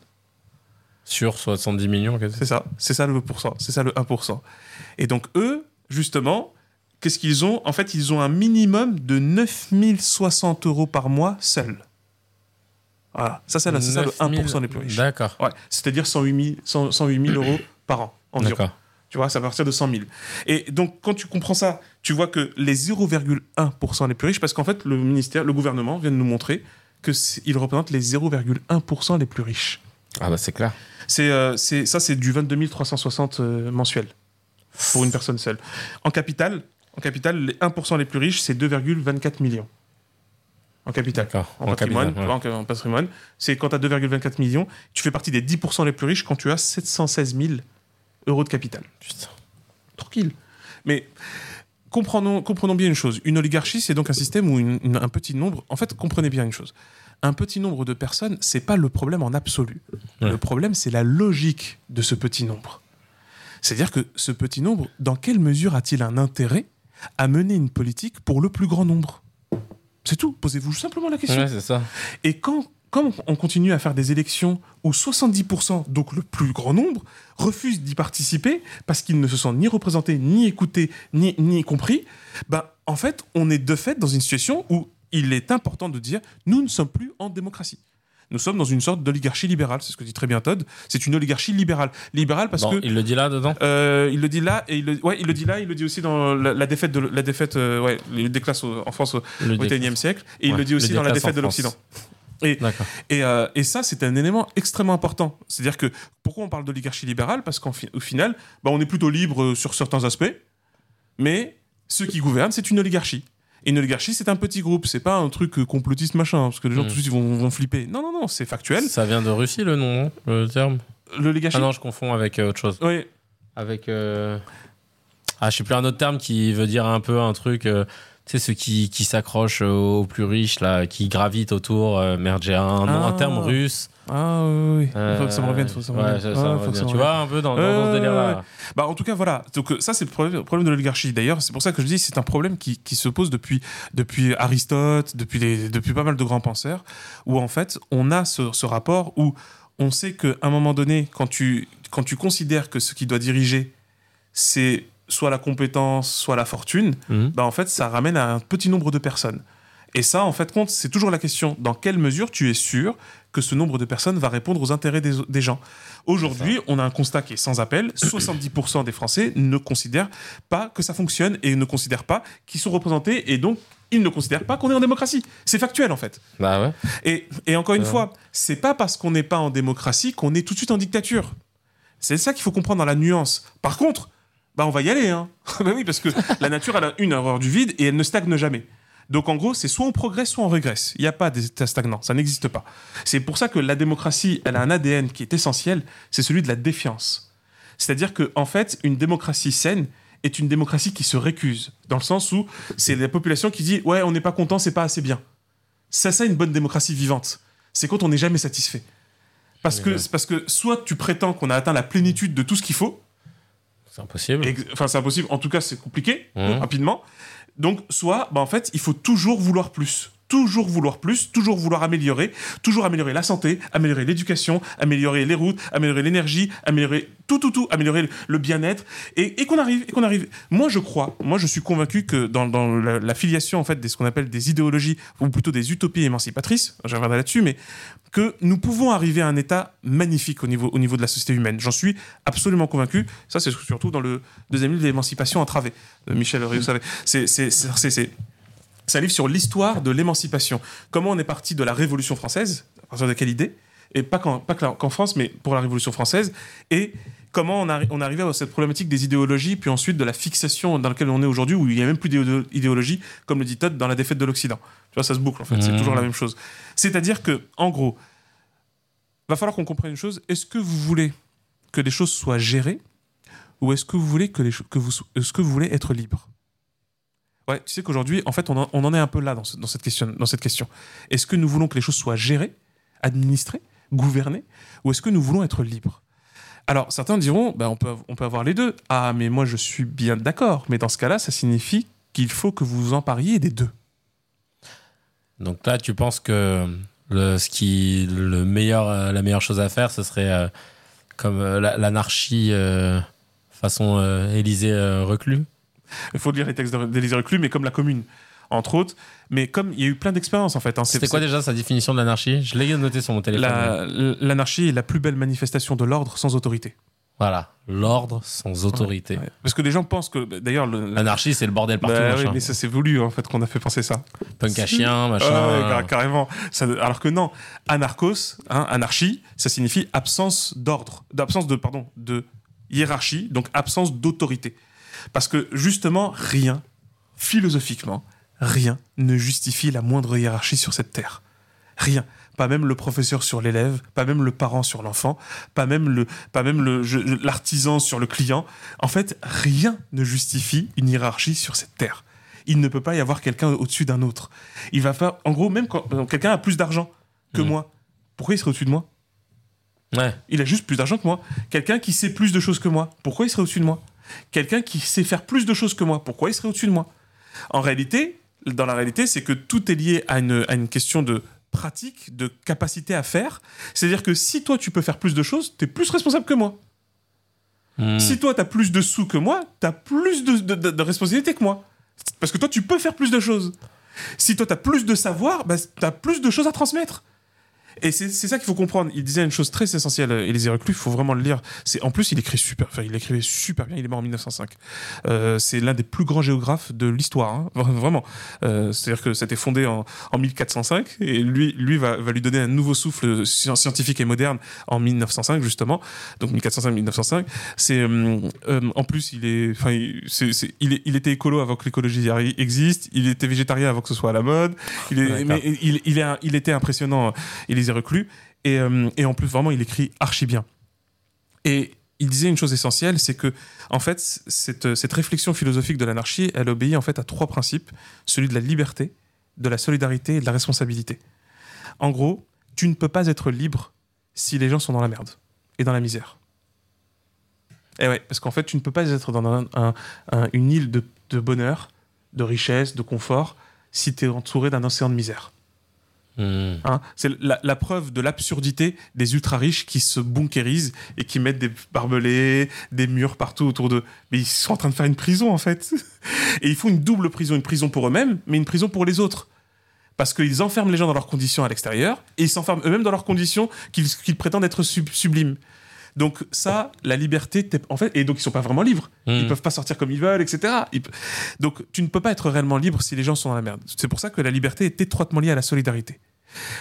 Sur 70 millions, C'est ça, c'est ça le pourcent, c'est ça le 1%. Et donc eux, justement, qu'est-ce qu'ils ont? En fait, ils ont un minimum de 9060 euros par mois seuls. Voilà, ça c'est, ça le 1% les plus riches. D'accord. Ouais, c'est-à-dire 108 000, 100 108 000 euros par an environ. D'accord. Tu vois, c'est à partir de 100 000. Et donc, quand tu comprends ça, tu vois que les 0,1% les plus riches, parce qu'en fait, le ministère, le gouvernement vient de nous montrer qu'ils représentent les 0,1% les plus riches. Ah bah c'est clair. C'est, euh, c'est, ça, c'est du 22 360 euh, mensuel pour une personne seule. En capital, en capital, les 1% les plus riches, c'est 2,24 millions. En capital. En, En patrimoine, capital, ouais. en, en patrimoine, c'est quand tu as 2,24 millions, tu fais partie des 10% les plus riches quand tu as 716 000 euros de capital. Putain. Tranquille. Mais comprenons, comprenons bien une chose. Une oligarchie, c'est donc un système où une- une- un petit nombre. En fait, comprenez bien une chose. Un petit nombre de personnes, c'est pas le problème en absolu. Ouais. Le problème, c'est la logique de ce petit nombre. C'est-à-dire que ce petit nombre, dans quelle mesure a-t-il un intérêt à mener une politique pour le plus grand nombre C'est tout. Posez-vous simplement la question. Ouais, c'est ça. Et quand, on continue à faire des élections où 70%, donc le plus grand nombre, refusent d'y participer parce qu'ils ne se sentent ni représentés, ni écoutés, ni, ni compris, bah, en fait, on est de fait dans une situation où il est important de dire nous ne sommes plus en démocratie. Nous sommes dans une sorte d'oligarchie libérale, c'est ce que dit très bien Todd. C'est une oligarchie libérale. Libérale parce Bon, que. il le dit là dedans Euh, il le dit là et il le, ouais, il le dit là, il le dit aussi dans la, la défaite de la défaite euh, ouais, des classes au- en France au. XXIe siècle et il le dit aussi le dans la défaite de l'Occident. Et, et, euh, et ça, c'est un élément extrêmement important. C'est-à-dire que pourquoi on parle d'oligarchie libérale? Parce qu'au final, bah, on est plutôt libre sur certains aspects, mais ceux qui gouvernent, c'est une oligarchie. Et une oligarchie, c'est un petit groupe, c'est pas un truc euh, complotiste machin, parce que les gens Mm. tout de suite vont, vont flipper. Non, non, non, c'est factuel. Ça vient de Russie le nom, le terme? L'oligarchie. Ah non, je confonds avec euh, autre chose. Oui, Avec. euh, Ah, je sais plus un autre terme qui veut dire un peu un truc. euh, Tu sais, ceux qui, qui s'accrochent aux plus riches, là, qui gravitent autour. euh, merde, j'ai un, nom, un Ah. terme russe. Ah oui, oui. Euh, faut que ça me revienne, faut que ça me ouais, revienne. c'est Ouais, ça, faut me que revient. ça me Tu vois, un peu dans, dans, dans ce délire-là. Bah, en tout cas, voilà. Donc, euh, ça, c'est le problème, de l'oligarchie. D'ailleurs, c'est pour ça que je dis c'est un problème qui, qui se pose depuis, depuis Aristote, depuis, les, depuis pas mal de grands penseurs, où en fait, on a ce, ce rapport où on sait qu'à un moment donné, quand tu, quand tu considères que ce qui doit diriger, c'est soit la compétence, soit la fortune, Mhm. bah, en fait, ça ramène à un petit nombre de personnes. Et ça, en fait, compte, c'est toujours la question dans quelle mesure tu es sûr que ce nombre de personnes va répondre aux intérêts des, des gens. Aujourd'hui, on a un constat qui est sans appel 70% des Français ne considèrent pas que ça fonctionne et ne considèrent pas qu'ils sont représentés et donc ils ne considèrent pas qu'on est en démocratie. C'est factuel, en fait. Bah ouais. Et, et encore une Ouais. fois, c'est pas parce qu'on n'est pas en démocratie qu'on est tout de suite en dictature. C'est ça qu'il faut comprendre dans la nuance. Par contre, bah on va y aller, hein. bah oui, parce que la nature, elle a une horreur du vide et elle ne stagne jamais. Donc en gros, c'est soit on progresse, soit on régresse. Il n'y a pas d'état stagnant, ça n'existe pas. C'est pour ça que la démocratie, elle a un ADN qui est essentiel, c'est celui de la défiance. C'est-à-dire que en fait, une démocratie saine est une démocratie qui se récuse, dans le sens où c'est la population qui dit ouais, on n'est pas content, c'est pas assez bien. C'est ça une bonne démocratie vivante. C'est quand on n'est jamais satisfait. Parce que, parce que soit tu prétends qu'on a atteint la plénitude de tout ce qu'il faut, C'est impossible. Enfin, c'est impossible. En tout cas, c'est compliqué, Mhm. rapidement. Donc, soit, bah, en fait, il faut toujours vouloir plus. Toujours vouloir plus, toujours vouloir améliorer, toujours améliorer la santé, améliorer l'éducation, améliorer les routes, améliorer l'énergie, améliorer tout, tout, tout, améliorer le bien-être, et, qu'on arrive, et qu'on arrive. Moi, je crois, moi, je suis convaincu que dans, la, filiation, en fait, de ce qu'on appelle des idéologies, ou plutôt des utopies émancipatrices, je reviendrai là-dessus, mais que nous pouvons arriver à un état magnifique au niveau, au niveau de la société humaine. J'en suis absolument convaincu. Ça, c'est surtout dans le deuxième livre, L'émancipation entravée, de Michel c'est, c'est, c'est- c'est- un livre sur l'histoire de l'émancipation. Comment on est parti de la Révolution française, à partir de quelle idée Et pas qu'en, France, mais pour la Révolution française. Et comment on, arri- on est arrivé à cette problématique des idéologies, puis ensuite de la fixation dans laquelle on est aujourd'hui, où il n'y a même plus d'idéo- d'idéologie, comme le dit Todd, dans la défaite de l'Occident. Tu vois, ça se boucle, en fait. C'est Mhm. toujours la même chose. C'est-à-dire que, en gros, va falloir qu'on comprenne une chose. Est-ce que vous voulez que les choses soient gérées ou est-ce que vous voulez que les cho- que vous est-ce que vous voulez être libre? Ouais, tu sais qu'aujourd'hui, en fait, on en, est un peu là dans, ce- dans cette question. Question. Est-ce que nous voulons que les choses soient gérées, administrées, gouvernées, ou est-ce que nous voulons être libres? Alors, certains diront, ben, on, peut, avoir les deux. Ah, mais moi, je suis bien d'accord. Mais dans ce cas-là, ça signifie qu'il faut que vous vous empariez des deux. Donc là, tu penses que le, ce qui, le meilleur, euh, la meilleure chose à faire, ce serait euh, comme euh, la- l'anarchie façon Élysée reclus Il faut lire les textes d'Élysée Reclus, mais comme la commune, entre autres. Mais comme il y a eu plein d'expériences, en fait. hein. C'est- C'était quoi déjà sa définition de l'anarchie? Je l'ai noté sur mon téléphone. La- L'anarchie est la plus belle manifestation de l'ordre sans autorité. Voilà, l'ordre sans autorité. Ouais. Parce que les gens pensent que, d'ailleurs, le- L'anarchie, c'est le bordel partout. Bah oui, machin. mais ça c'est voulu en fait qu'on a fait penser ça. Punk à chien, machin. Car- carrément. Ça- alors que non, anarchos, hein, anarchie, ça signifie absence d'ordre, d'absence de pardon, de hiérarchie, donc absence d'autorité. Parce que justement, rien, philosophiquement, rien ne justifie la moindre hiérarchie sur cette terre. Rien. Pas même le professeur sur l'élève, pas même le parent sur l'enfant, pas même le, pas même le, je- je- l'artisan sur le client. En fait, rien ne justifie une hiérarchie sur cette terre. Il ne peut pas y avoir quelqu'un au-dessus d'un autre. Il va faire, en gros, même quand quand quelqu'un a plus d'argent que Mhm. moi, pourquoi il serait au-dessus de moi? Ouais. Il a juste plus d'argent que moi. Quelqu'un qui sait plus de choses que moi, pourquoi il serait au-dessus de moi? Quelqu'un qui sait faire plus de choses que moi, pourquoi il serait au-dessus de moi? En réalité, dans la réalité, c'est que tout est lié à une, à une question de pratique, de capacité à faire. C'est-à-dire que si toi, tu peux faire plus de choses, tu es plus responsable que moi. Hmm. Si toi, tu as plus de sous que moi, tu as plus de, de, de- de responsabilités que moi. Parce que toi, tu peux faire plus de choses. Si toi, tu as plus de savoir, bah, tu as plus de choses à transmettre. Et c'est c'est ça qu'il faut comprendre. Il disait une chose très essentielle, euh, Élisée Reclus, il faut vraiment le lire. C'est En plus, il écrit super, enfin, il écrivait super bien, il est mort en 1905. Euh, c'est l'un des plus grands géographes de l'histoire, hein, vraiment. Euh, C'est-à-dire que c'était fondé en, en 1405, et lui, lui va, va lui donner un nouveau souffle sci- scientifique et moderne en 1905, justement. Donc 1405-1905. C'est euh, euh, en plus, il est, enfin, il, il, est- il était écolo avant que l'écologie existe. Il était végétarien avant que ce soit à la mode. Il est, mais il, il, il était impressionnant. Il reclus. Et, euh, et en plus, vraiment, il écrit archi bien. Et il disait une chose essentielle, c'est que, en fait, cette, cette réflexion philosophique de l'anarchie, elle obéit en fait à trois principes celui de la liberté, de la solidarité et de la responsabilité. En gros, tu ne peux pas être libre si les gens sont dans la merde et dans la misère. Et ouais, parce qu'en fait, tu ne peux pas être dans un- un- un- une île de, de bonheur, de richesse, de confort, si tu es entouré d'un océan de misère. Hmm. Hein, c'est la, preuve de l'absurdité des ultra riches qui se bunkérisent et qui mettent des barbelés, des murs partout autour d'eux. Mais ils sont en train de faire une prison en fait. Et ils font une double prison, une prison pour eux-mêmes, mais une prison pour les autres. Parce qu'ils enferment les gens dans leurs conditions à l'extérieur et ils s'enferment eux-mêmes dans leurs conditions qu'ils prétendent être sub- sublimes. Donc ça, la liberté, en fait, et donc ils sont pas vraiment libres. Ils Hmm. peuvent pas sortir comme ils veulent, etc. Ils Donc tu ne peux pas être réellement libre si les gens sont dans la merde. C'est pour ça que la liberté est étroitement liée à la solidarité.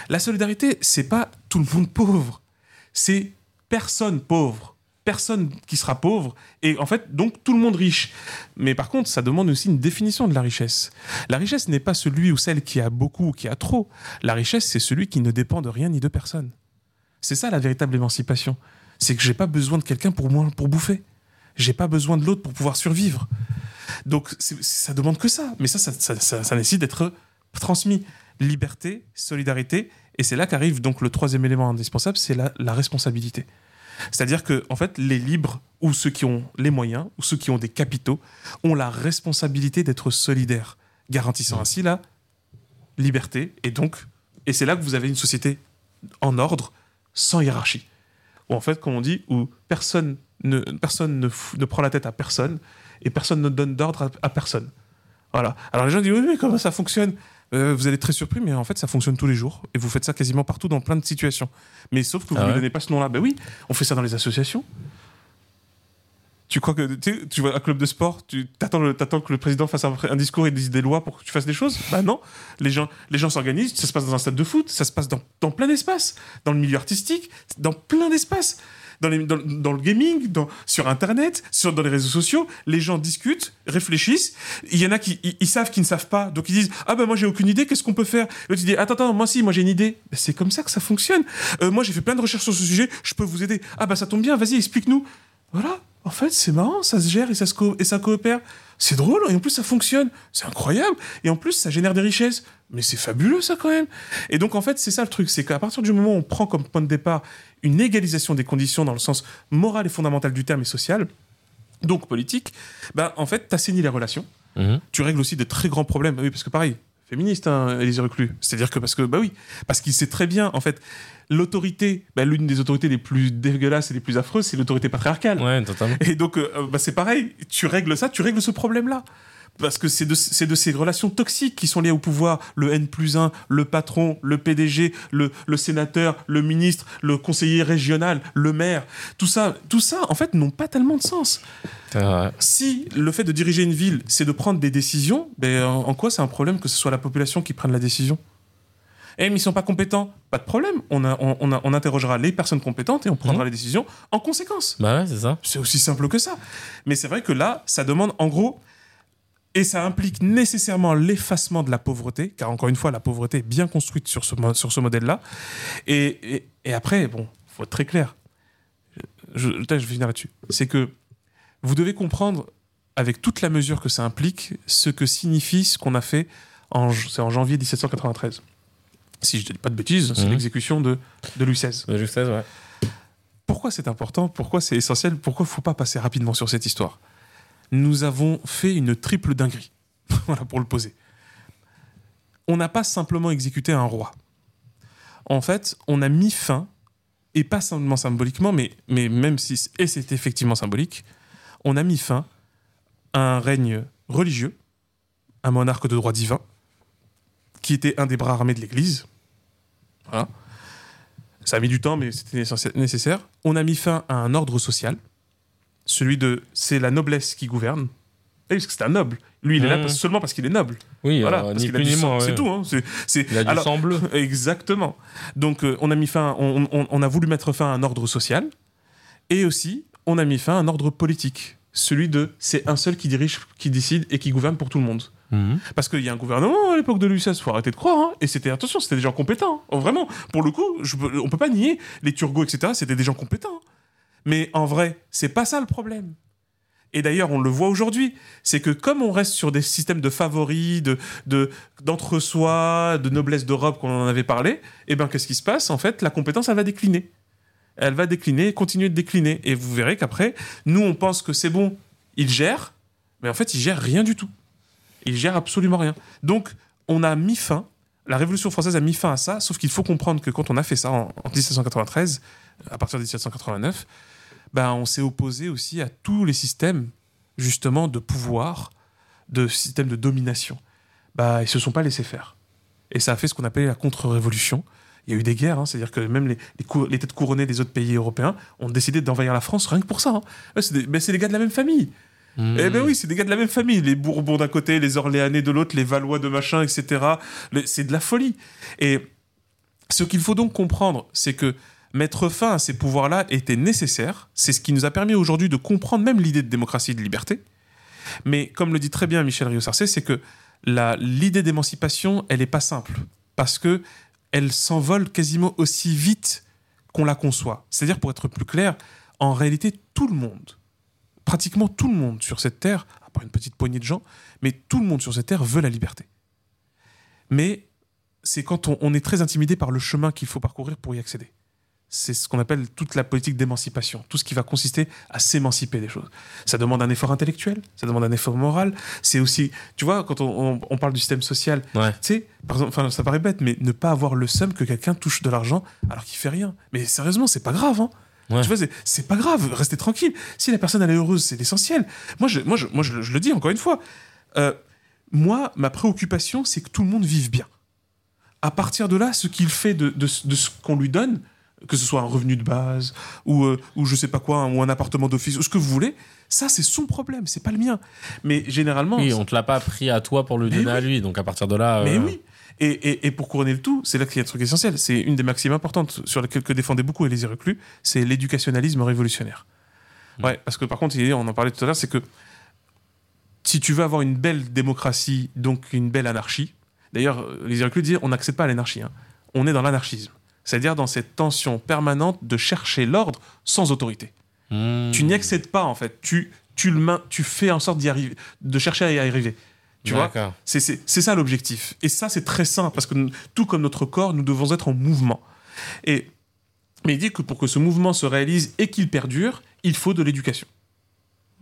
La solidarité, c'est pas tout le monde pauvre. C'est personne pauvre. Personne qui sera pauvre. Et en fait, donc tout le monde riche. Mais par contre, ça demande aussi une définition de la richesse. La richesse n'est pas celui ou celle qui a beaucoup ou qui a trop. La richesse, c'est celui qui ne dépend de rien ni de personne. C'est ça la véritable émancipation. C'est que j'ai pas besoin de quelqu'un pour moi pour bouffer. J'ai pas besoin de l'autre pour pouvoir survivre. Donc ça demande que ça. Mais ça, ça, ça, ça- ça nécessite d'être transmis. Liberté, solidarité. Et c'est là qu'arrive donc le troisième élément indispensable, c'est la, la responsabilité. C'est-à-dire que en fait, les libres ou ceux qui ont les moyens ou ceux qui ont des capitaux ont la responsabilité d'être solidaires, garantissant ainsi la liberté, et donc, et c'est là que vous avez une société en ordre, sans hiérarchie. Où en fait, comme on dit, où personne ne, personne ne, prend la tête à personne, et personne ne donne d'ordre à, à personne. Voilà. Alors les gens disent, oui, mais comment ça fonctionne? Euh, Vous allez être très surpris, mais en fait, ça fonctionne tous les jours, et vous faites ça quasiment partout dans plein de situations. Mais sauf que vous ne Ah ouais? donnez pas ce nom-là. Ben oui, on fait ça dans les associations. Tu crois que tu, tu vois un club de sport, tu t'attends, que le président fasse un, discours et dise des lois pour que tu fasses des choses? Bah non, les gens, les gens s'organisent. Ça se passe dans un stade de foot, ça se passe dans, dans plein d'espaces, dans le milieu artistique, dans plein d'espaces, dans, dans- le gaming, dans, sur Internet, sur dans les réseaux sociaux. Les gens discutent, réfléchissent. Il y en a qui ils, savent, qui ne savent pas, donc ils disent ah ben moi j'ai aucune idée, qu'est-ce qu'on peut faire il dit attends attends moi si moi j'ai une idée. Ben, c'est comme ça que ça fonctionne. Euh, moi j'ai fait plein de recherches sur ce sujet, je peux vous aider. Ah bah ça tombe bien, vas-y explique-nous. Voilà, en fait, c'est marrant, ça se gère et ça, se co- et ça coopère. C'est drôle, et en plus, ça fonctionne. C'est incroyable. Et en plus, ça génère des richesses. Mais c'est fabuleux, ça, quand même. Et donc, en fait, c'est ça le truc. C'est qu'à partir du moment où on prend comme point de départ une égalisation des conditions dans le sens moral et fondamental du terme et social, donc politique, ben, en fait, t'assainis les relations. Mhm. Tu règles aussi de très grands problèmes. Oui, parce que pareil, féministe, hein, Élysée Reclus. C'est-à-dire que, parce que, bah oui, parce qu'il sait très bien, en fait, l'autorité, bah, l'une des autorités les plus dégueulasses et les plus affreuses, c'est l'autorité patriarcale. Ouais, totalement. Et donc, euh, bah, c'est pareil, tu règles ça, tu règles ce problème-là. Parce que c'est de, c'est de ces relations toxiques qui sont liées au pouvoir. Le N plus 1, le patron, le PDG, le, le sénateur, le ministre, le conseiller régional, le maire. Tout ça, tout ça, en fait, n'ont pas tellement de sens. Si le fait de diriger une ville, c'est de prendre des décisions, ben, en, en quoi c'est un problème que ce soit la population qui prenne la décision? Eh, mais ils sont pas compétents. Pas de problème. On, a- on, on a- on interrogera les personnes compétentes et on prendra Mhm. les décisions en conséquence. Bah ouais, c'est ça. C'est aussi simple que ça. Mais c'est vrai que là, ça demande en gros, et ça implique nécessairement l'effacement de la pauvreté, car encore une fois, la pauvreté est bien construite sur ce, sur ce modèle-là. Et, et, et après, bon, faut être très clair. Je, je, je vais finir là-dessus. C'est que vous devez comprendre, avec toute la mesure que ça implique, ce que signifie ce qu'on a fait en, en janvier 1793. Si je ne dis pas de bêtises, c'est Mhm. l'exécution de, de Louis XVI. Le juge ouais. Pourquoi c'est important? Pourquoi c'est essentiel? Pourquoi il faut pas passer rapidement sur cette histoire? Nous avons fait une triple dinguerie. pour le poser. On n'a pas simplement exécuté un roi. En fait, on a mis fin, et pas simplement symboliquement, mais, mais même si et c'est effectivement symbolique, on a mis fin à un règne religieux, un monarque de droit divin, qui était un des bras armés de l'Église. Voilà. Ça a mis du temps, mais c'était nécessaire. On a mis fin à un ordre social, celui de c'est la noblesse qui gouverne. Et parce que c'est un noble. Lui, il est là Mmh. parce- seulement parce qu'il est noble. Oui, Voilà, euh, parce ni qu'il a plus du ni sang. moins. C'est tout. Hein. C'est, c'est- Il a du alors- sang bleu. Exactement. Donc, euh, on a mis fin, on, on- on a voulu mettre fin à un ordre social, et aussi, on a mis fin à un ordre politique, celui de c'est un seul qui dirige, qui décide et qui gouverne pour tout le monde. Mhm. Parce qu'il y a un gouvernement à l'époque de Louis XVI, faut arrêter de croire. hein. Et c'était, attention, c'était des gens compétents. hein. Oh, vraiment, pour le coup, je on peut pas nier, les Turgot, etc., c'était des gens compétents. Mais en vrai, c'est pas ça le problème. Et d'ailleurs, on le voit aujourd'hui, c'est que comme on reste sur des systèmes de favoris, de, de, d'entre-soi, de noblesse d'Europe, qu'on en avait parlé, et ben qu'est-ce qui se passe? En fait, la compétence, elle va décliner. Elle va décliner, continuer de décliner. Et vous verrez qu'après, nous, on pense que c'est bon, ils gèrent, mais en fait, ils gèrent rien du tout. Ils gèrent absolument rien. Donc, on a mis fin, la Révolution française a mis fin à ça, sauf qu'il faut comprendre que quand on a fait ça en 1793, à partir de 1789, ben, on s'est opposé aussi à tous les systèmes, justement, de pouvoir, de systèmes de domination. Bah, ils se sont pas laissés faire. Et ça a fait ce qu'on appelait la contre-révolution. Il y a eu des guerres, hein, c'est-à-dire que même les, les, cou- les têtes couronnées des autres pays européens ont décidé d'envahir la France rien que pour ça. hein. C'est des, ben, gars de la même famille. Mhm. Eh ben oui, c'est des gars de la même famille. Les Bourbons d'un côté, les Orléanais de l'autre, les Valois de machin, etc. C'est de la folie. Et ce qu'il faut donc comprendre, c'est que mettre fin à ces pouvoirs-là était nécessaire. C'est ce qui nous a permis aujourd'hui de comprendre même l'idée de démocratie et de liberté. Mais comme le dit très bien Michel Rio-Sarcé, c'est que l'idée d'émancipation, elle n'est pas simple. Parce que elle s'envole quasiment aussi vite qu'on la conçoit. C'est-à-dire, pour être plus clair, en réalité, tout le monde, pratiquement tout le monde sur cette terre, à part une petite poignée de gens, mais tout le monde sur cette terre veut la liberté. Mais c'est quand on est très intimidé par le chemin qu'il faut parcourir pour y accéder. C'est ce qu'on appelle toute la politique d'émancipation, tout ce qui va consister à s'émanciper des choses. Ça demande un effort intellectuel, ça demande un effort moral. C'est aussi, tu vois, quand on, on- on parle du système social, Ouais. tu sais, par exemple, enfin, ça paraît bête, mais ne pas avoir le seum que quelqu'un touche de l'argent alors qu'il fait rien. Mais sérieusement, c'est pas grave, hein. Ouais. Tu vois, c'est- pas grave, restez tranquille. Si la personne elle est heureuse, c'est l'essentiel. Moi, je, moi, je, moi je, je le dis encore une fois. Euh, moi, ma préoccupation, c'est que tout le monde vive bien. À partir de là, ce qu'il fait de, de ce qu'on lui donne, que ce soit un revenu de base ou, euh, ou je sais pas quoi, ou un appartement d'office, ou ce que vous voulez, ça c'est son problème, c'est pas le mien. Mais généralement, Oui, on te l'a pas pris à toi pour le Mais donner oui. à lui. Donc à partir de là. mais euh, oui. Et, et, et pour couronner le tout, c'est là qu'il y a un truc essentiel. C'est une des maximes importantes sur lesquelles que défendaient beaucoup Élisée Reclus, c'est l'éducationalisme révolutionnaire. Ouais, parce que par contre, on en parlait tout à l'heure, c'est que si tu veux avoir une belle démocratie, donc une belle anarchie, d'ailleurs, Élisée Reclus dit on n'accède pas à l'anarchie, hein. on est dans l'anarchisme. C'est-à-dire dans cette tension permanente de chercher l'ordre sans autorité. hmm. Tu n'y accèdes pas, en fait. Tu, tu, le main, tu fais en sorte d'y arriver, de chercher à y arriver. Tu vois? C'est, ça l'objectif. Et ça, c'est très sain, parce que nous- tout comme notre corps, nous devons être en mouvement. Et, mais il dit que pour que ce mouvement se réalise et qu'il perdure, il faut de l'éducation.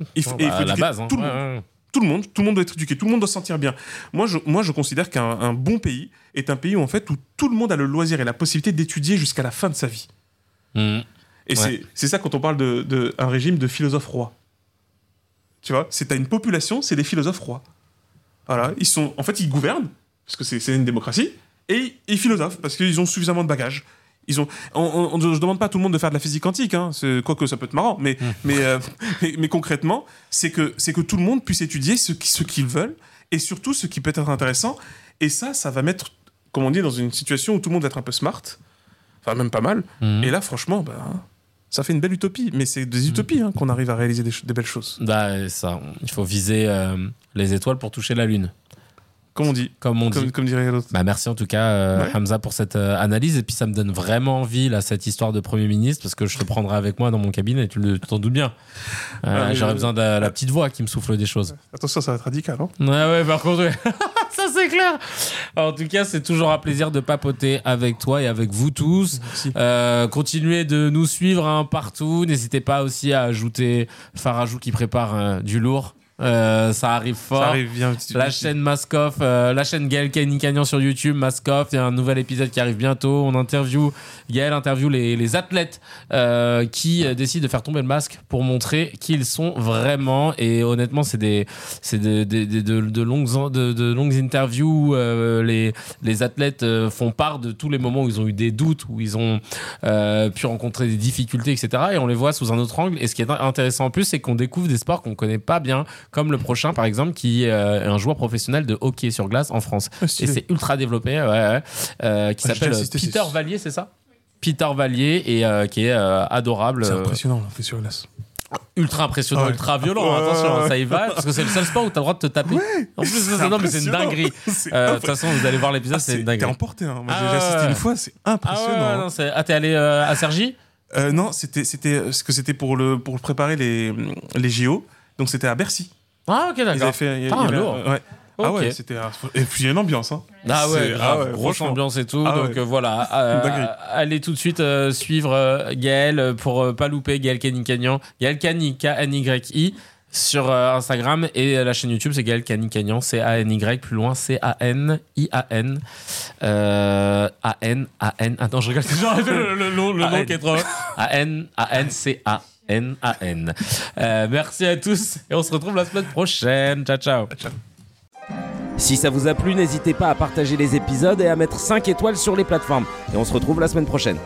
Il il bah, faut la base. hein. tout, le Ouais, monde, ouais. Tout le monde. Tout le monde doit être éduqué, tout le monde doit se sentir bien. Moi, je, moi, je considère qu'un un bon pays est un pays où, en fait, où tout le monde a le loisir et la possibilité d'étudier jusqu'à la fin de sa vie. Hmm. Et Ouais. c'est, ça quand on parle d'un de, un régime de philosophes rois. Tu vois, c'est à une population, c'est des philosophes rois. Voilà, ils sont, en fait, ils gouvernent parce que c'est, c'est une démocratie et ils philosophent parce qu'ils ont suffisamment de bagages. Ils ont, on, je demande pas à tout le monde de faire de la physique quantique, hein, quoique ça peut être marrant, mais, mais, euh, mais, mais concrètement, c'est que, c'est que tout le monde puisse étudier ce, qui- ce qu'ils veulent et surtout ce qui peut être intéressant. Et ça, ça va mettre, comme on dit, dans une situation où tout le monde va être un peu smart, enfin même pas mal. Mhm. Et là, franchement, ben, ça fait une belle utopie. Mais c'est des utopies hein, qu'on arrive à réaliser des, belles choses. Bah, ça, il faut viser euh, les étoiles pour toucher la lune, Comme on dit. comme on dit. Comme, comme dirait l'autre. Bah merci en tout cas euh, Ouais. Hamza pour cette euh, analyse et puis ça me donne vraiment envie là cette histoire de premier ministre parce que je te prendrai avec moi dans mon cabinet tu t'en doutes bien Euh, j'aurais besoin de la petite voix qui me souffle des choses Attention, ça va être radical. Hein ouais ouais par contre ouais. ça c'est clair en tout cas c'est toujours un plaisir de papoter avec toi et avec vous tous Merci. Euh, continuez de nous suivre hein, partout n'hésitez pas aussi à ajouter Farajou qui prépare euh, du lourd Euh, ça arrive fort Ça arrive bien. la chaîne Maskoff, euh, la chaîne Gaël Kenny Cagnan sur YouTube, Maskoff, il y a un nouvel épisode qui arrive bientôt. On interview, Gaël interview les, les athlètes euh, qui euh, décident de faire tomber le masque pour montrer qui ils sont vraiment. Et honnêtement, c'est des, c'est des- de, de longues, de, de longues interviews. où, euh, les, les athlètes euh, font part de tous les moments où ils ont eu des doutes, où ils ont euh, pu rencontrer des difficultés, etc. Et on les voit sous un autre angle. Et ce qui est intéressant en plus, c'est qu'on découvre des sports qu'on connaît pas bien, comme le prochain, par exemple, qui euh, est un joueur professionnel de hockey sur glace en France. Ah, Et c'est ultra développé, ouais, ouais. Euh, qui Ah, s'appelle Peter Vallier, c'est ça? Peter Vallier et euh, qui est euh, adorable, C'est euh, impressionnant, on fait sur glace. ultra impressionnant, Ah ouais. ultra violent. Ouais, attention, ouais, ouais. ça y va, parce que c'est le seul sport où t'as le droit de te taper. en plus, non, non, mais c'est une dinguerie. Euh, De toute façon, vous allez voir l'épisode, Ah, c'est une T'es dinguerie. emporté. Hein. Moi, Ah j'ai ouais, assisté ouais. une fois, c'est ouais, impressionnant. ouais, hein. ah, t'es allé euh, à Sergi Euh, non, c'était, c'était, ce que c'était pour le, pour préparer les, les JO. Donc c'était à Bercy. Ah, ok, Ils d'accord. avaient fait. il y Ah, avait- lourd. ouais. Ah Ok. ouais, c'était. un- Et puis il y a une ambiance. Hein. Ah ouais, C'est- grave, ah ouais, grosse franchement. ambiance et tout. Ah donc ouais. euh, voilà, euh, Dinguerie. allez tout de suite euh, suivre euh, Gaël euh, pour euh, pas louper Gaël Cagnan, Gaël Cani K-N-Y-I sur euh, Instagram et euh, la chaîne YouTube c'est Gaël Cani Cagnan, C-A-N-Y, plus loin C-A-N-I-A-N. Euh, A-N-A-N. Attends, je regarde le, le, le nom, le nom A-N. qui est trop. A-N-A-N-C-A-N-A-N. Euh, merci à tous et on se retrouve la semaine prochaine. Ciao, ciao. Si ça vous a plu, n'hésitez pas à partager les épisodes et à mettre 5 étoiles sur les plateformes. Et on se retrouve la semaine prochaine.